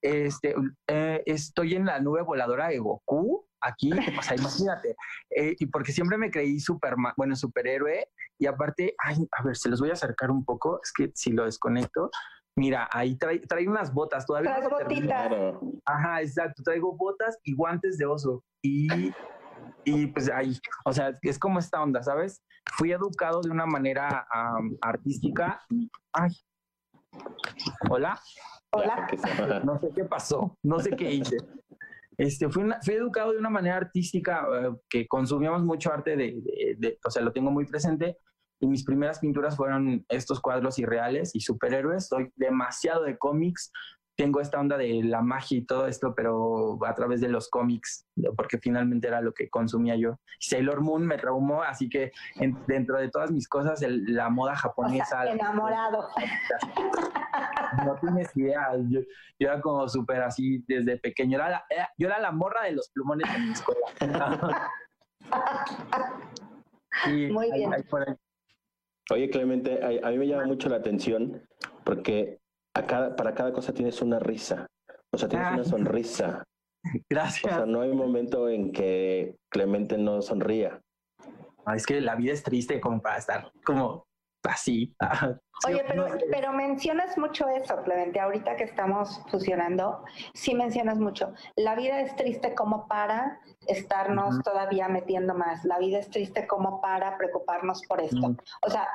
Este, eh, estoy en la nube voladora de Goku aquí, o sea, imagínate, eh, y porque siempre me creí super, bueno, superhéroe y aparte, ay, a ver, se los voy a acercar un poco, es que si lo desconecto, mira, ahí trae, trae unas botas, todavía Las botitas. Ajá, exacto, traigo botas y guantes de oso y, y pues ahí, o sea, es como esta onda, ¿sabes? Fui educado de una manera um, artística. Ay, hola. Hola. No sé qué pasó, no sé qué hice. Este, fui, una, fui educado de una manera artística uh, que consumíamos mucho arte, de, de, de, o sea, lo tengo muy presente. Y mis primeras pinturas fueron estos cuadros irreales y superhéroes. Soy demasiado de cómics. Tengo esta onda de la magia y todo esto, pero a través de los cómics, porque finalmente era lo que consumía yo. Sailor Moon me traumó, así que en, dentro de todas mis cosas, el, la moda japonesa. O sea, enamorado. No tienes idea. Yo, yo era como súper así desde pequeño. Era la, era, yo era la morra de los plumones en mi escuela. y Muy bien. Ahí, ahí Oye, Clemente, a, a, mí me llama mucho la atención porque a cada, para cada cosa tienes una risa. O sea, tienes ah. una sonrisa. Gracias. O sea, no hay momento en que Clemente no sonría. Ah, es que la vida es triste como para estar como así. Oye, pero, pero mencionas mucho eso, Clemente, ahorita que estamos fusionando, sí mencionas mucho. La vida es triste como para estarnos uh -huh. todavía metiendo más. La vida es triste como para preocuparnos por esto. Uh -huh. O sea,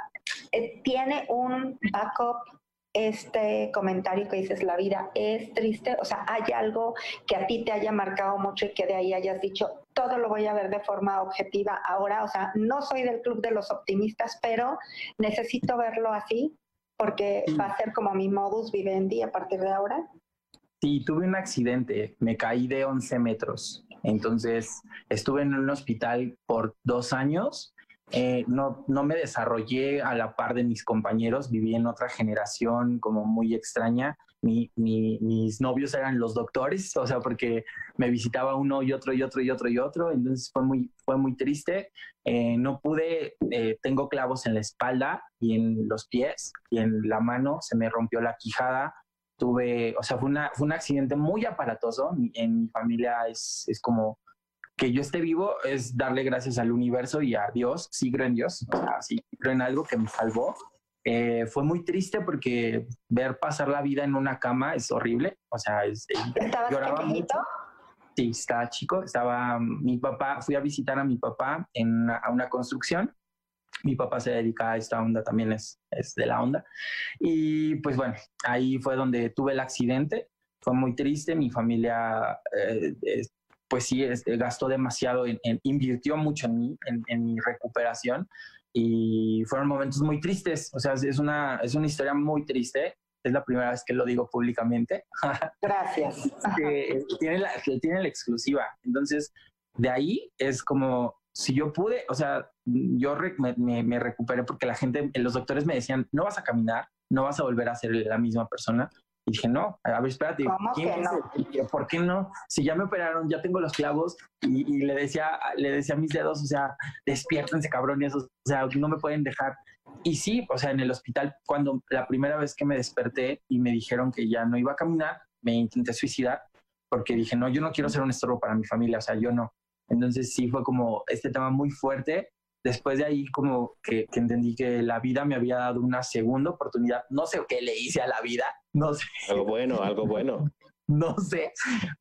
eh, tiene un backup este comentario que dices, la vida es triste, o sea, hay algo que a ti te haya marcado mucho y que de ahí hayas dicho, todo lo voy a ver de forma objetiva ahora, o sea, no soy del club de los optimistas, pero necesito verlo así porque sí. va a ser como mi modus vivendi a partir de ahora. Sí, tuve un accidente, me caí de 11 metros, entonces estuve en un hospital por dos años eh, no, no me desarrollé a la par de mis compañeros, viví en otra generación como muy extraña. Mi, mi, mis novios eran los doctores, o sea, porque me visitaba uno y otro y otro y otro y otro, entonces fue muy, fue muy triste. Eh, no pude, eh, tengo clavos en la espalda y en los pies y en la mano, se me rompió la quijada. Tuve, o sea, fue, una, fue un accidente muy aparatoso. En mi familia es, es como que yo esté vivo es darle gracias al universo y a Dios, sí creo en Dios, sí creo en algo que me salvó. Eh, fue muy triste porque ver pasar la vida en una cama es horrible, o sea, es, ¿Estabas lloraba pequeñito? mucho. Sí, estaba chico, estaba mi papá, fui a visitar a mi papá en una, a una construcción. Mi papá se dedica a esta onda, también es, es de la onda. Y pues bueno, ahí fue donde tuve el accidente. Fue muy triste, mi familia eh, pues sí, este, gastó demasiado, en, en, invirtió mucho en mí, en, en, mi recuperación y fueron momentos muy tristes, o sea, es una, es una historia muy triste, es la primera vez que lo digo públicamente. Gracias. que, tiene la, que tiene la exclusiva, entonces de ahí es como, si yo pude, o sea, yo re, me, me, me recuperé porque la gente, los doctores me decían, no vas a caminar, no vas a volver a ser la misma persona, y dije, no, a ver, espérate, ¿quién no? ¿por qué no? Si ya me operaron, ya tengo los clavos y, y, le, decía, le decía a mis dedos, o sea, despiértense cabrones, o sea, no me pueden dejar. Y sí, o sea, en el hospital, cuando la primera vez que me desperté y me dijeron que ya no iba a caminar, me intenté suicidar porque dije, no, yo no quiero ser un estorbo para mi familia, o sea, yo no. Entonces sí fue como este tema muy fuerte después de ahí como que, que, entendí que la vida me había dado una segunda oportunidad. No sé qué le hice a la vida, no sé. Algo bueno, algo bueno. no sé,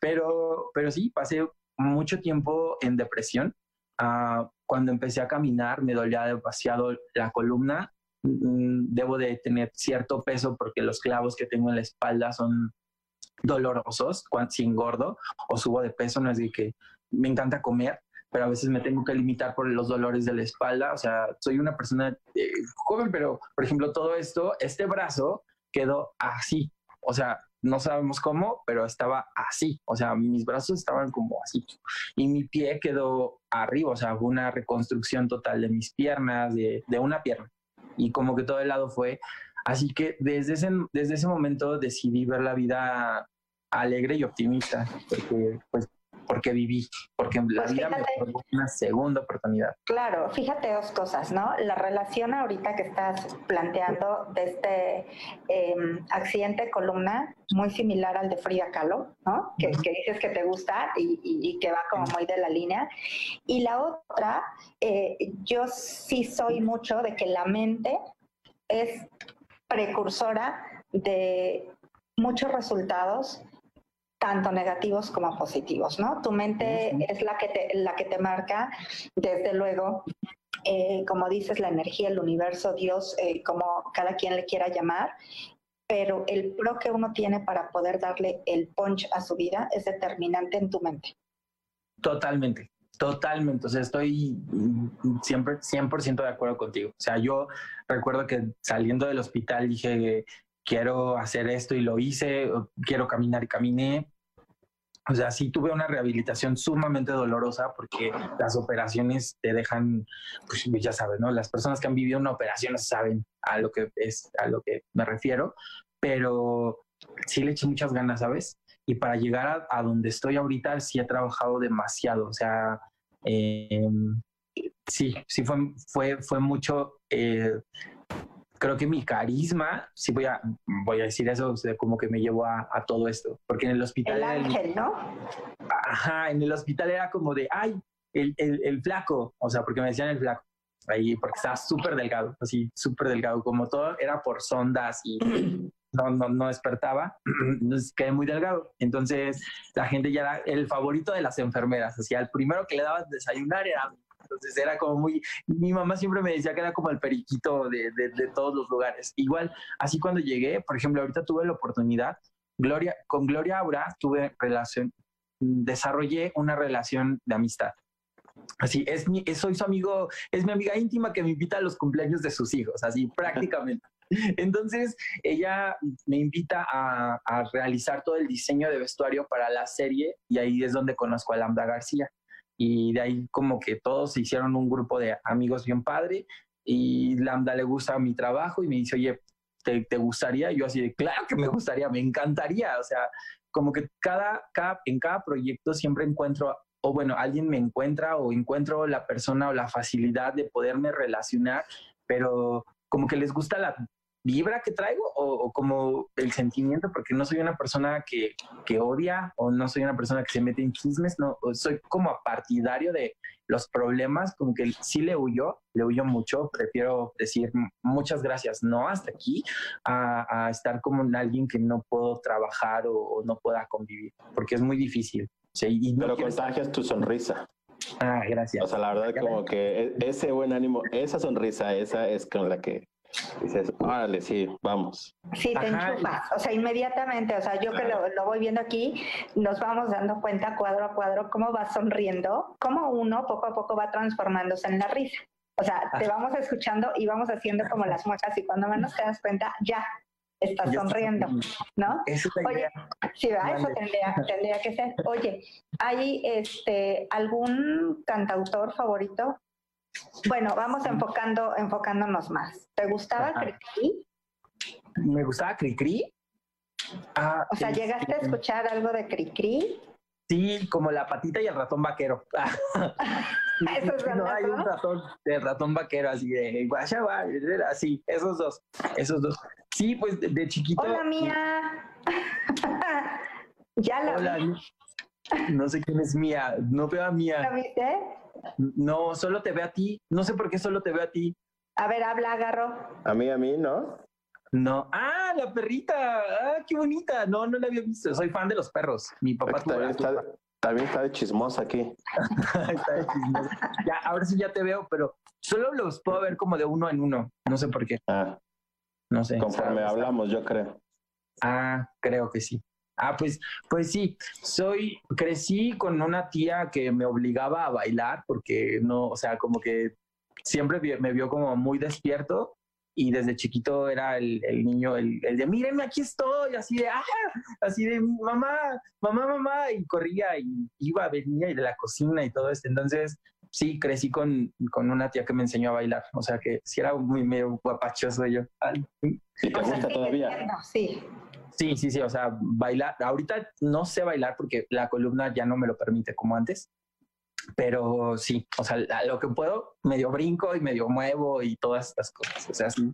pero, pero sí, pasé mucho tiempo en depresión. Uh, cuando empecé a caminar me dolía demasiado la columna. Mm, debo de tener cierto peso porque los clavos que tengo en la espalda son dolorosos cuando si engordo o subo de peso. No es de que me encanta comer, pero a veces me tengo que limitar por los dolores de la espalda. O sea, soy una persona eh, joven, pero por ejemplo, todo esto, este brazo quedó así. O sea, no sabemos cómo, pero estaba así. O sea, mis brazos estaban como así. Y mi pie quedó arriba. O sea, fue una reconstrucción total de mis piernas, de, de una pierna. Y como que todo el lado fue. Así que desde ese, desde ese momento decidí ver la vida alegre y optimista, porque pues porque viví, porque la Pues vida me fíjate. dio una segunda oportunidad. Claro, fíjate dos cosas, ¿no? La relación ahorita que estás planteando de este eh, accidente de columna, muy similar al de Frida Kahlo, ¿no? Que, que dices que te gusta y, y- y que va como muy de la línea. Y la otra, eh, yo sí soy mucho de que la mente es precursora de muchos resultados tanto negativos como positivos, ¿no? Tu mente Ujú. es la que te, la que te marca, desde luego, eh, como dices, la energía, el universo, Dios, eh, como cada quien le quiera llamar, pero el pro que uno tiene para poder darle el punch a su vida es determinante en tu mente. Totalmente, totalmente. O sea, estoy mm, siempre 100% de acuerdo contigo. O sea, yo recuerdo que saliendo del hospital dije, quiero hacer esto y lo hice, quiero caminar y caminé. O sea, sí tuve una rehabilitación sumamente dolorosa porque las operaciones te dejan, pues ya sabes, ¿no? Las personas que han vivido una operación saben a lo que es, a lo que me refiero, pero sí le eché muchas ganas, ¿sabes? Y para llegar a, a donde estoy ahorita sí he trabajado demasiado, o sea, eh, sí, sí fue, fue, fue mucho, eh, creo que mi carisma, sí voy a, voy a decir eso, o sea, como que me llevó a, a todo esto, porque en el hospital... El era el- ángel, ¿no? ajá, en el hospital era como de, ay, el, el, el flaco, o sea, porque me decían el flaco, ahí, porque estaba súper delgado, así, súper delgado, como todo era por sondas y no, no, no despertaba, entonces quedé muy delgado. Entonces la gente ya era el favorito de las enfermeras, así, al primero que le dabas desayunar era. Entonces era como muy, mi mamá siempre me decía que era como el periquito de, de, de todos los lugares. Igual, así cuando llegué, por ejemplo, ahorita tuve la oportunidad, Gloria, con Gloria Aura tuve relación, desarrollé una relación de amistad. Así, es mi, soy su amigo, es mi amiga íntima que me invita a los cumpleaños de sus hijos, así prácticamente. Entonces, ella me invita a, a realizar todo el diseño de vestuario para la serie y ahí es donde conozco a Lambda García. Y de ahí como que todos se hicieron un grupo de amigos bien padre y Lambda le gusta mi trabajo y me dice, oye, ¿te, te gustaría? Y yo así de, claro que me gustaría, me encantaría. O sea, como que cada, cada, en cada proyecto siempre encuentro, o bueno, alguien me encuentra o encuentro la persona o la facilidad de poderme relacionar, pero como que les gusta la vibra que traigo o, o como el sentimiento, porque no soy una persona que, que odia o no soy una persona que se mete en chismes, no, soy como partidario de los problemas, como que sí le huyo, le huyo mucho, prefiero decir "M- muchas gracias, no hasta aquí, a, a estar como en alguien que no puedo trabajar o, o no pueda convivir, porque es muy difícil. Sí, y no Pero contagias tu sonrisa. Ah, gracias. O sea, la verdad, como que e- ese buen ánimo, esa sonrisa, esa es con la que dices, órale, sí, vamos. Sí, te Ajá, enchufas, o sea, inmediatamente, o sea, yo que lo, lo voy viendo aquí, nos vamos dando cuenta cuadro a cuadro cómo va sonriendo, cómo uno poco a poco va transformándose en la risa. O sea, te vamos escuchando y vamos haciendo como las muecas y cuando menos te das cuenta, ya estás sonriendo, ¿no? Oye. Sí, ¿verdad? eso tendría, tendría que ser. Oye, ¿hay este algún cantautor favorito? Bueno, vamos enfocando, enfocándonos más. ¿Te gustaba. Cricri? Me gustaba Cricri. Ah, O sea, este, ¿llegaste a escuchar algo de Cricri? Sí, como la patita y el ratón vaquero. Eso es no hay un ratón, el ratón vaquero así de guayaba, así, esos dos, esos dos. Sí, pues de, chiquito. Hola, mía. ¿Ya la, Hola, vi- no sé quién es Mía, no veo a la Mía. viste? No, solo te veo a ti. No sé por qué solo te veo a ti. A ver, habla, agarro. A mí, a mí, ¿no? No. Ah, la perrita. Ah, qué bonita. No, no la había visto. Soy fan de los perros. Mi papá tuvo También está, también está de chismosa aquí. Está de chismoso. Ya, ahora sí ya te veo, pero solo los puedo ver como de uno en uno. No sé por qué. Ah, No sé. conforme hablamos, yo creo. Ah, creo que sí. Ah, pues, pues sí, soy, crecí con una tía que me obligaba a bailar porque no, o sea, como que siempre me vio como muy despierto y desde chiquito era el, el niño, el, el de mírenme, aquí estoy, así de, ah, así de mamá, mamá, mamá, y corría y iba, venía y de la cocina y todo esto. Entonces, sí, crecí con, con una tía que me enseñó a bailar, o sea que sí era muy medio guapachoso yo. ¿Y te O sea, gusta todavía? sí. Sí, sí, sí, o sea, bailar, ahorita no sé bailar porque la columna ya no me lo permite como antes, pero sí, o sea, lo que puedo, medio brinco y medio muevo y todas estas cosas. O sea, sí,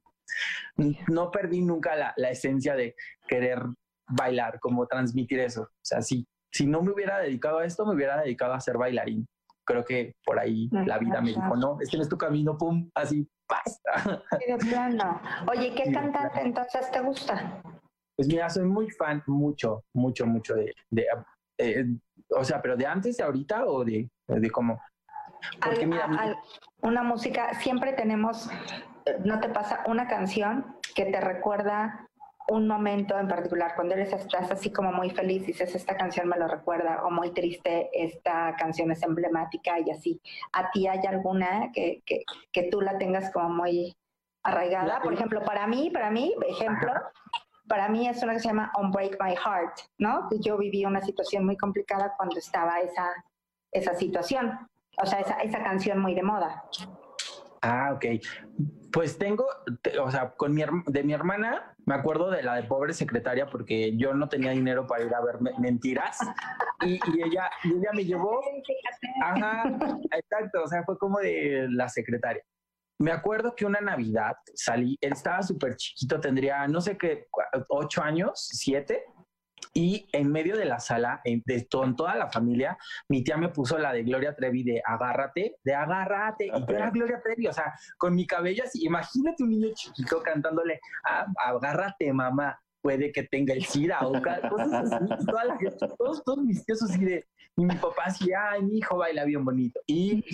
no perdí nunca la, la esencia de querer bailar, como transmitir eso. O sea, sí, si no me hubiera dedicado a esto, me hubiera dedicado a ser bailarín. Creo que por ahí la vida me dijo, no, este no es tu camino, pum, así, basta. Oye, ¿qué cantante entonces te gusta? Pues mira, soy muy fan, mucho, mucho, mucho de, de eh, o sea, pero de antes, de ahorita o de, de cómo. Porque mira, una música, siempre tenemos, ¿no te pasa una canción que te recuerda un momento en particular, cuando eres estás así como muy feliz, dices, esta canción me lo recuerda, o muy triste, esta canción es emblemática y así. ¿A ti hay alguna que, que, que tú la tengas como muy arraigada? Por ejemplo, para mí, para mí, ejemplo, para mí es una que se llama On Break My Heart, ¿no? Yo viví una situación muy complicada cuando estaba esa, esa situación, o sea, esa, esa canción muy de moda. Ah, ok. Pues tengo, o sea, con mi, de mi hermana, me acuerdo de la de pobre secretaria porque yo no tenía dinero para ir a ver mentiras y, y, ella, y ella me llevó. Ajá, exacto, o sea, fue como de la secretaria. Me acuerdo que una Navidad salí, él estaba súper chiquito, tendría, no sé qué, ocho años, siete, y en medio de la sala, en, de con toda la familia, mi tía me puso la de Gloria Trevi de agárrate, de agárrate. Y yo era Gloria Trevi, o sea, con mi cabello así. Imagínate un niño chiquito cantándole, ah, agárrate, mamá, puede que tenga el SIDA o cosas así. todos, todos mis tíos así de. Y mi papá así, ay, mi hijo baila bien bonito. Y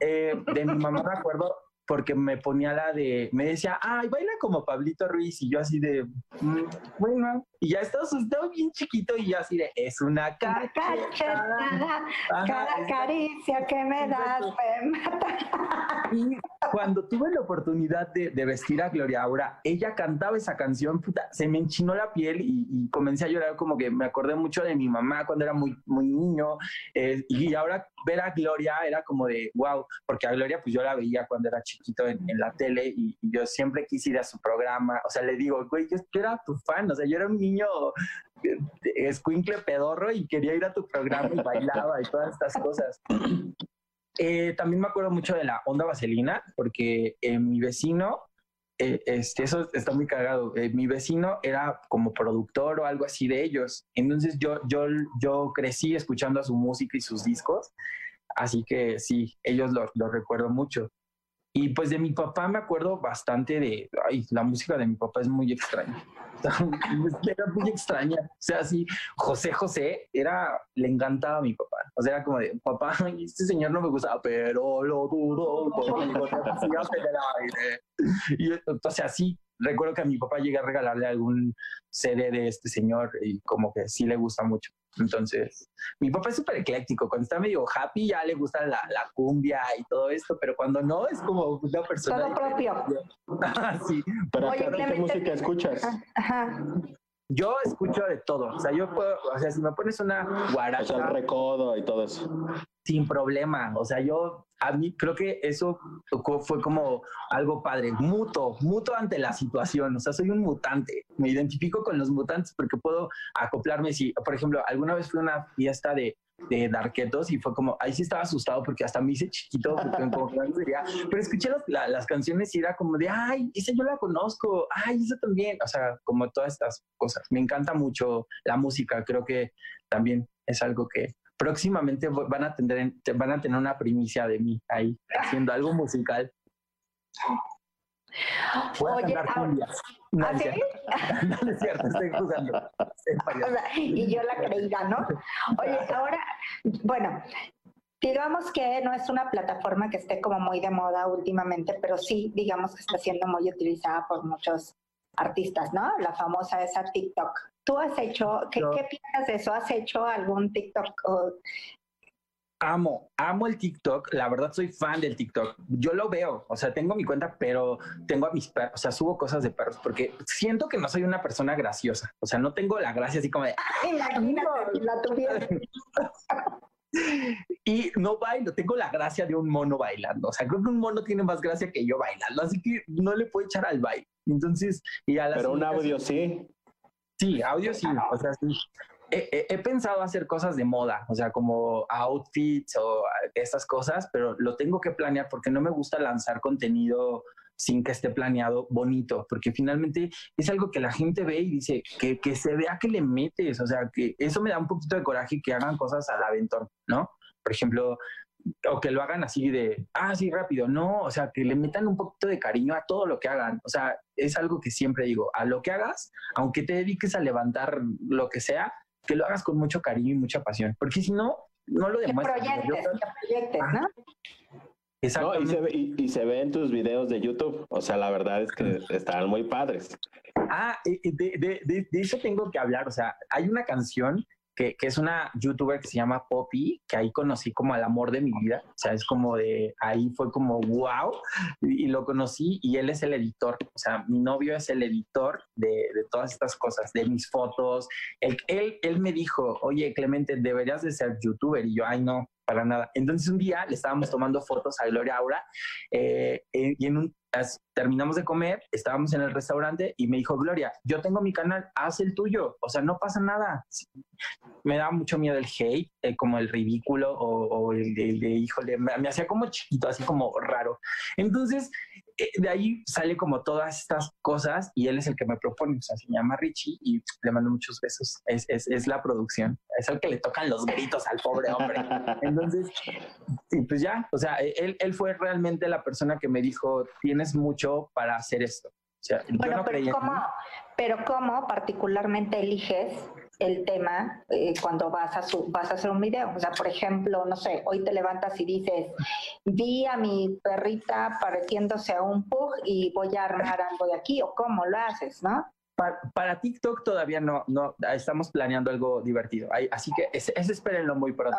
eh, de mi mamá me acuerdo porque me ponía la de, me decía, ay, baila como Pablito Ruiz, y yo así de, mm, bueno, y ya estaba, estaba bien chiquito y yo así de, es una cachetada. cada caricia que me das me mata. Y cuando tuve la oportunidad de, vestir a Gloria Aura, ella cantaba esa canción, puta, se me enchinó la piel y, comencé a llorar como que me acordé mucho de mi mamá cuando era muy, muy niño, eh, y ahora ver a Gloria era como de, wow, porque a Gloria pues yo la veía cuando era chiquito en, la tele y, yo siempre quise ir a su programa, o sea, le digo, güey, yo, yo era tu fan, o sea, yo era un niño niño escuincle pedorro y quería ir a tu programa y bailaba y todas estas cosas. Eh, también me acuerdo mucho de la onda vaselina, porque eh, mi vecino, eh, este, eso está muy cagado, mi vecino era como productor o algo así de ellos. Entonces yo, yo, yo crecí escuchando su música y sus discos, así que sí, ellos lo, lo recuerdo mucho. Y pues de mi papá me acuerdo bastante de, ay, la música de mi papá es muy extraña. era muy extraña. O sea, así, José José era, le encantaba a mi papá. O sea, era como de, papá, este señor no me gustaba, pero lo dudo Y, o sea, sí, recuerdo que a mi papá llegué a regalarle algún CD de este señor y como que sí le gusta mucho. Entonces, mi papá es súper ecléctico. Cuando está medio happy ya le gusta la, la, cumbia y todo esto, pero cuando no es como una persona... Todo propio. sí. ¿Pero qué música escuchas? Ajá. Yo escucho de todo. O sea, yo puedo, o sea, si me pones una guaracha. O sea, el recodo y todo eso. Sin problema. O sea, yo, a mí creo que eso fue como algo padre. Muto, muto ante la situación. O sea, soy un mutante. Me identifico con los mutantes porque puedo acoplarme. Si, por ejemplo, alguna vez fui a una fiesta de de Darketos y fue como, ahí sí estaba asustado porque hasta me hice chiquito, como pero escuché las, las, canciones y era como de, ay, esa yo la conozco, ay, esa también, o sea, como todas estas cosas. Me encanta mucho la música, creo que también es algo que próximamente van a tener, van a tener una primicia de mí ahí, haciendo algo musical. Oye, no, ¿Ah, no, es cierto, estoy jugando. y yo la creída, ¿no? Oye, ahora, bueno, digamos que no es una plataforma que esté como muy de moda últimamente, pero sí, digamos que está siendo muy utilizada por muchos artistas, ¿no? La famosa esa TikTok. ¿Tú has hecho, qué, ¿qué piensas de eso? ¿Has hecho algún TikTok o amo, amo el TikTok. La verdad soy fan del TikTok. Yo lo veo, o sea, tengo mi cuenta, pero tengo a mis perros, o sea, subo cosas de perros porque siento que no soy una persona graciosa. O sea, no tengo la gracia así como de, imagínate, la tuviera. y no bailo, tengo la gracia de un mono bailando. O sea, creo que un mono tiene más gracia que yo bailando, así que no le puedo echar al baile. Entonces, y a Pero un audio sí. Sí, audio sí, o sea, sí. he, pensado hacer cosas de moda, o sea, como outfits o estas cosas, pero lo tengo que planear porque no me gusta lanzar contenido sin que esté planeado bonito, porque finalmente es algo que la gente ve y dice que, que se vea que le metes, o sea, que eso me da un poquito de coraje que hagan cosas al aventón, ¿no? Por ejemplo, o que lo hagan así de, ah, sí, rápido. No, o sea, que le metan un poquito de cariño a todo lo que hagan. O sea, es algo que siempre digo, a lo que hagas, aunque te dediques a levantar lo que sea, que lo hagas con mucho cariño y mucha pasión, porque si no, no lo demuestras. Proyectes, proyectes, ¿no? No, y, se ve, y, se ve en tus videos de YouTube. O sea, la verdad es que están muy padres. Ah, de, de, de, de, eso tengo que hablar. O sea, hay una canción que, es una youtuber que se llama Poppy, que ahí conocí como al amor de mi vida. O sea, es como de, ahí fue como wow, y, lo conocí y él es el editor. O sea, mi novio es el editor de, de todas estas cosas, de mis fotos. Él, él, él me dijo, oye, Clemente, deberías de ser youtuber. Y yo, ay, no, para nada. Entonces un día le estábamos tomando fotos a Gloria Aura eh, eh, y en un, terminamos de comer, estábamos en el restaurante y me dijo, Gloria, yo tengo mi canal, haz el tuyo, o sea, no pasa nada. Me daba mucho miedo el hate, eh, como el ridículo o, el de, híjole, me, hacía como chiquito, así como raro. Entonces, eh, de ahí sale como todas estas cosas y él es el que me propone, o sea, se llama Richie y le mando muchos besos. Es, es, es la producción, es el que le tocan los gritos al pobre hombre. Entonces, y pues ya, o sea, él, él fue realmente la persona que me dijo, tienes mucho para hacer esto. O sea, bueno, pero, ¿cómo, pero ¿cómo particularmente eliges el tema eh, cuando vas a, su, vas a hacer un video. O sea, por ejemplo, no sé, hoy te levantas y dices, vi a mi perrita pareciéndose a un pug y voy a armar algo de aquí, o cómo lo haces, ¿no? Para, TikTok todavía no, no, estamos planeando algo divertido. así que ese, espérenlo muy pronto.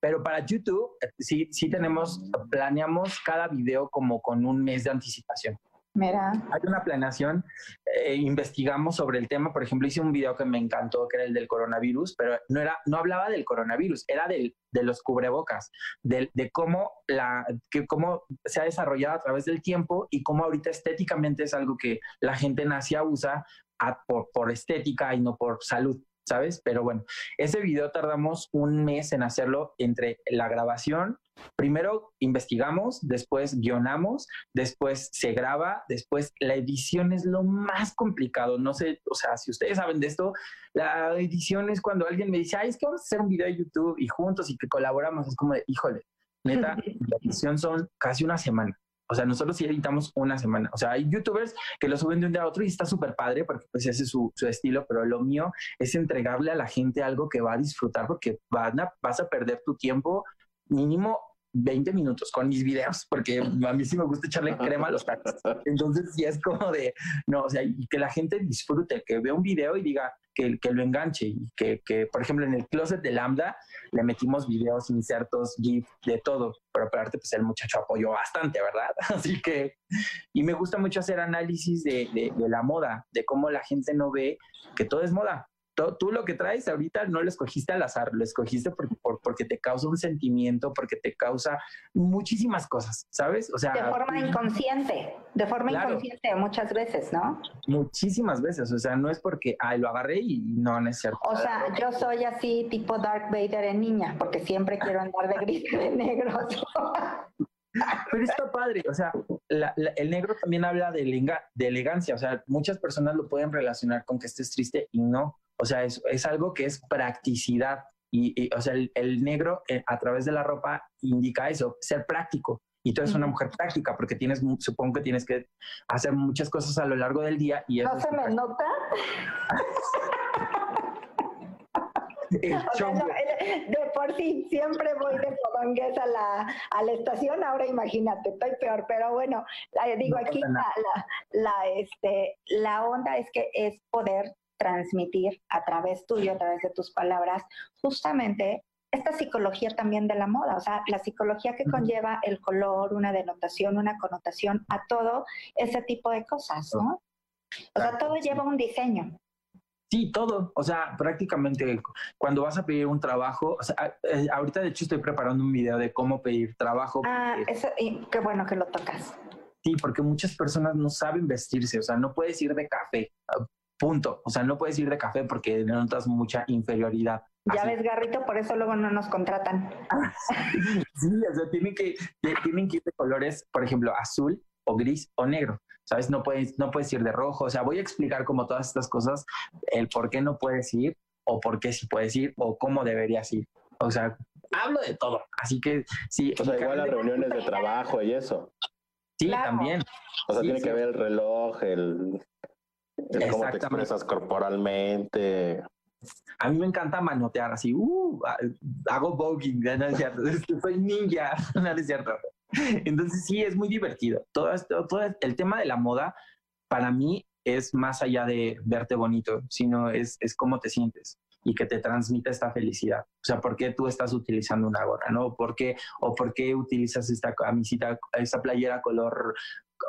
Pero para YouTube eh, sí, sí tenemos, planeamos cada video como con un mes de anticipación. Mira. Hay una planeación, eh, investigamos sobre el tema, por ejemplo, hice un video que me encantó, que era el del coronavirus, pero no, era, no hablaba del coronavirus, era del, de los cubrebocas, de, de cómo, la, que cómo se ha desarrollado a través del tiempo y cómo ahorita estéticamente es algo que la gente nacia usa por, por estética y no por salud. ¿Sabes? Pero bueno, ese video tardamos un mes en hacerlo entre la grabación. Primero investigamos, después guionamos, después se graba, después la edición es lo más complicado. No sé, o sea, si ustedes saben de esto, la edición es cuando alguien me dice, ay, es que vamos a hacer un video de YouTube y juntos y que colaboramos. Es como de, híjole, neta, la edición son casi una semana. O sea, nosotros sí editamos una semana. O sea, hay youtubers que lo suben de un día a otro y está súper padre porque pues ese es su, su, estilo, pero lo mío es entregarle a la gente algo que va a disfrutar porque van a, vas a perder tu tiempo mínimo 20 minutos con mis videos, porque a mí sí me gusta echarle crema a los tacos. Entonces, sí es como de, no, o sea, y que la gente disfrute, que vea un video y diga que, que lo enganche. Y que, que, por ejemplo, en el closet de Lambda le metimos videos, insertos, GIF, de todo. Pero aparte, pues el muchacho apoyó bastante, ¿verdad? Así que, y me gusta mucho hacer análisis de, de, de la moda, de cómo la gente no ve que todo es moda tú lo que traes ahorita no lo escogiste al azar, lo escogiste porque, porque te causa un sentimiento, porque te causa muchísimas cosas, ¿sabes? O sea, de forma inconsciente, de forma inconsciente muchas veces, ¿no? Muchísimas veces, o sea, no es porque, ay, lo agarré y no, no es cierto. O sea, yo soy así tipo Dark Vader en niña, porque siempre quiero andar de gris y de negro. Pero está padre, o sea, el negro también habla de, de elegancia, o sea, muchas personas lo pueden relacionar con que estés triste y no. O sea, es, es algo que es practicidad. Y, o sea, el, negro eh, a través de la ropa indica eso, ser práctico. Y tú eres una mujer práctica porque tienes, supongo que tienes que hacer muchas cosas a lo largo del día. Y ¿No se me nota? de por sí siempre voy de Podongués a la, a la estación, ahora imagínate, estoy peor, pero bueno, digo aquí la, la, este, la onda es que es poder transmitir a través tuyo, a través de tus palabras, justamente esta psicología también de la moda, o sea, la psicología que conlleva el color, una denotación, una connotación, a todo ese tipo de cosas, ¿no? O sea, todo lleva un diseño. Sí, todo. O sea, prácticamente cuando vas a pedir un trabajo, o sea, eh, ahorita de hecho estoy preparando un video de cómo pedir trabajo. Ah, eso, qué bueno que lo tocas. Sí, porque muchas personas no saben vestirse, o sea, no puedes ir de café punto. O sea, no puedes ir de café porque notas mucha inferioridad. Ya Así. ves, Garrito, por eso luego no nos contratan. Sí, o sea, tienen que, tienen que ir de colores, por ejemplo, azul o gris o negro. ¿Sabes? No puedes, no puedes ir de rojo. O sea, voy a explicar como todas estas cosas, el por qué no puedes ir o por qué sí puedes ir o cómo deberías ir. O sea, hablo de todo. Así que sí. O sea, igual las reuniones de trabajo y eso. Sí, Claro. también. O sea, Sí, tiene sí. que ver el reloj, el, el cómo te expresas corporalmente. A mí me encanta manotear así, uh, hago voguing, no es cierto, soy ninja, no es cierto. Entonces sí, es muy divertido. Todo, esto, todo el tema de la moda, para mí, es más allá de verte bonito, sino es, es cómo te sientes y que te transmite esta felicidad. O sea, ¿por qué tú estás utilizando una gorra? ¿no? ¿Por qué, ¿O por qué utilizas esta camisita, esta playera color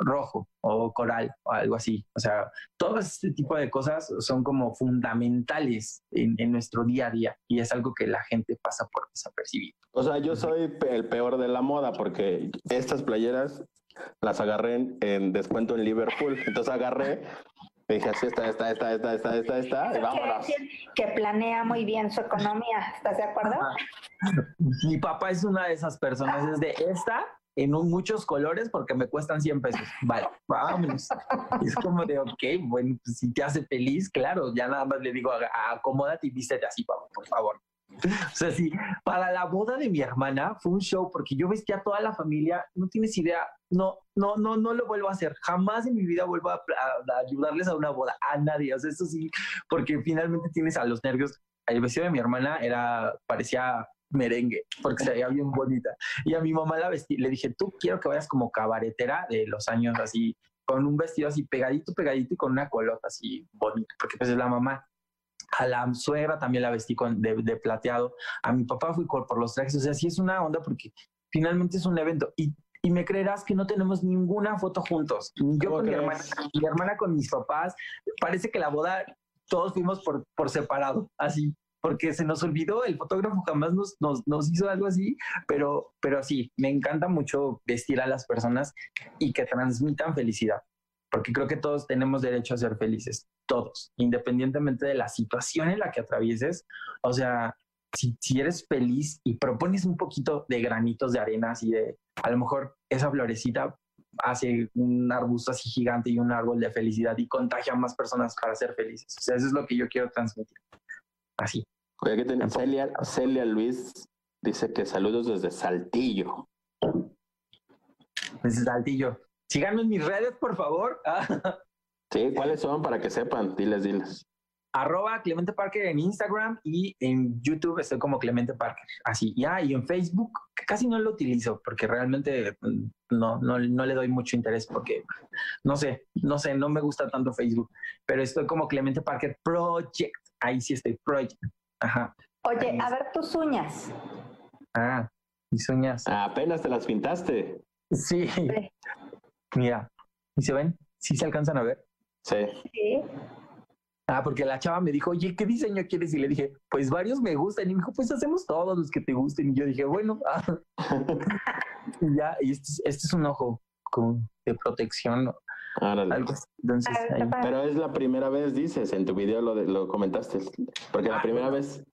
rojo o coral o algo así? O sea, todo este tipo de cosas son como fundamentales en, en nuestro día a día y es algo que la gente pasa por desapercibido. O sea, yo soy el peor de la moda porque estas playeras las agarré en, en descuento en Liverpool. Entonces agarré, y dije así, esta, esta, esta, esta, esta, esta, esta, y vámonos. decir que planea muy bien su economía. ¿Estás de acuerdo? Mi papá es una de esas personas, es de esta en un- muchos colores porque me cuestan 100 pesos. Vale, vámonos. Es como de, ok, bueno, pues si te hace feliz, claro, ya nada más le digo, "A- acomódate y vístete así, por favor. O sea, sí, para la boda de mi hermana fue un show porque yo vestía a toda la familia, no tienes idea, no, no, no, no lo vuelvo a hacer, jamás en mi vida vuelvo a, a- ayudarles a una boda, a nadie, o sea, eso sí, porque finalmente tienes a los nervios. El vestido de mi hermana era, parecía merengue, porque se veía bien bonita. Y a mi mamá la vestí, le dije, tú quiero que vayas como cabaretera de los años así, con un vestido así pegadito, pegadito y con una colota así bonita, porque pues es la mamá. A la suegra también la vestí con, de, de plateado. A mi papá fui por, los trajes. O sea, sí es una onda porque finalmente es un evento. Y, y me creerás que no tenemos ninguna foto juntos. Yo ¿Cómo con mi hermana, mi hermana con mis papás. Parece que la boda todos fuimos por, por separado, así. Porque se nos olvidó, el fotógrafo jamás nos, nos, nos hizo algo así, pero, pero sí, me encanta mucho vestir a las personas y que transmitan felicidad porque creo que todos tenemos derecho a ser felices, todos, independientemente de la situación en la que atravieses. O sea, si, si eres feliz y propones un poquito de granitos de arena, así de, a lo mejor esa florecita hace un arbusto así gigante y un árbol de felicidad y contagia a más personas para ser felices. O sea, eso es lo que yo quiero transmitir. Así. Oye, ten- Celia, Celia Luis dice que saludos desde Saltillo. Ese saltillo. Síganme en mis redes, por favor. Sí, ¿cuáles son? Para que sepan, diles, diles. arroba Clemente Parker en Instagram y en YouTube estoy como Clemente Parker. Así, ya, y en Facebook que casi no lo utilizo porque realmente mm, no, no, no le doy mucho interés porque no sé, no sé, no me gusta tanto Facebook, pero estoy como Clemente Parker Project. Ahí sí estoy, Project. Ajá. Oye, a ver tus uñas. Ah, mis uñas. Ah, apenas te las pintaste. Sí, Sí. Mira, ¿y se ven? ¿Sí se alcanzan a ver? Sí. Sí. Ah, porque la chava me dijo, oye, ¿qué diseño quieres? Y le dije, pues varios me gustan. Y me dijo, pues hacemos todos los que te gusten. Y yo dije, bueno, ah. y ya, y este, es- este es un ojo como de protección, ¿no? Árale. algo así. Entonces, A ver, ahí-. Pero es la primera vez, dices, en tu video lo, de- lo comentaste. Porque la Ah, primera bueno. vez.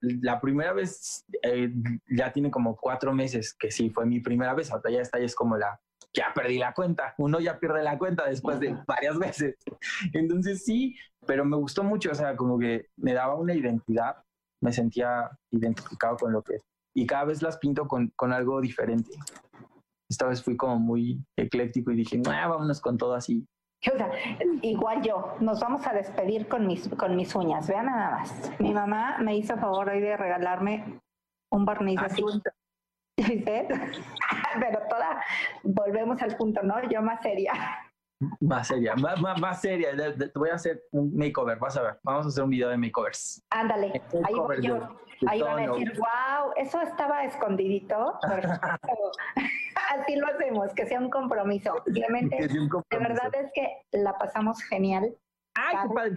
la primera vez eh, ya tiene como cuatro meses que sí fue mi primera vez. Ahorita ya está, ya es como la, ya perdí la cuenta. Uno ya pierde la cuenta después de varias veces. Entonces sí, pero me gustó mucho. O sea, como que me daba una identidad, me sentía identificado con lo que y cada vez las pinto con, con algo diferente. Esta vez fui como muy ecléctico y dije, "Ah, vámonos con todo así. O sea, igual yo, nos vamos a despedir con mis, con mis uñas. Vean nada más. Mi mamá me hizo favor hoy de regalarme un barniz Ah, así. Pero toda, volvemos al punto, ¿no? Yo más seria. Más seria, más, más, más seria. De- de- Te voy a hacer un makeover, vas a ver. Vamos a hacer un video de makeovers. Ándale, ahí voy yo. de- de Ahí van a decir, wow, eso estaba escondidito. Así lo hacemos, que sea un compromiso. Que un de verdad es que la pasamos genial. Ay, qué padre.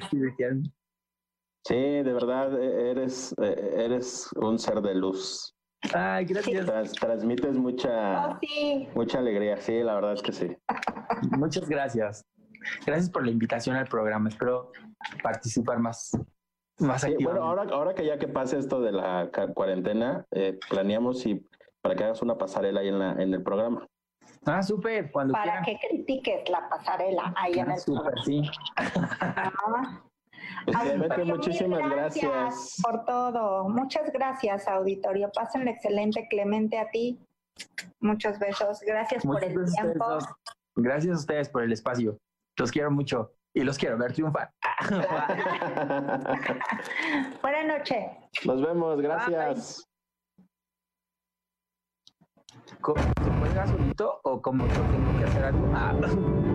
Sí, de verdad, e- eres, eh, eres un ser de luz. Ay, gracias. Trans- transmites mucha, Oh, sí. mucha alegría. Sí, la verdad es que sí. Muchas gracias. Gracias por la invitación al programa. Espero participar más. más Sí, bueno, ahora, ahora que ya que pase esto de la cuarentena, eh, planeamos y para que hagas una pasarela ahí en, la, en el programa. Ah, súper, cuando Para quieran. que critiques la pasarela ahí en Ah, el súper, sí. programa. Pues, Clemente, Auditorio, muchísimas gracias. por todo. Muchas gracias, auditorio. Pásenle excelente, Clemente, a ti. Muchos besos. Gracias por el gracias a ustedes tiempo. Gracias a ustedes por el espacio. Los quiero mucho y los quiero ver triunfar. Buenas noches. Nos vemos, gracias. ¿Cómo- ¿Se cuelga solito o como yo tengo que hacer algo? Ah.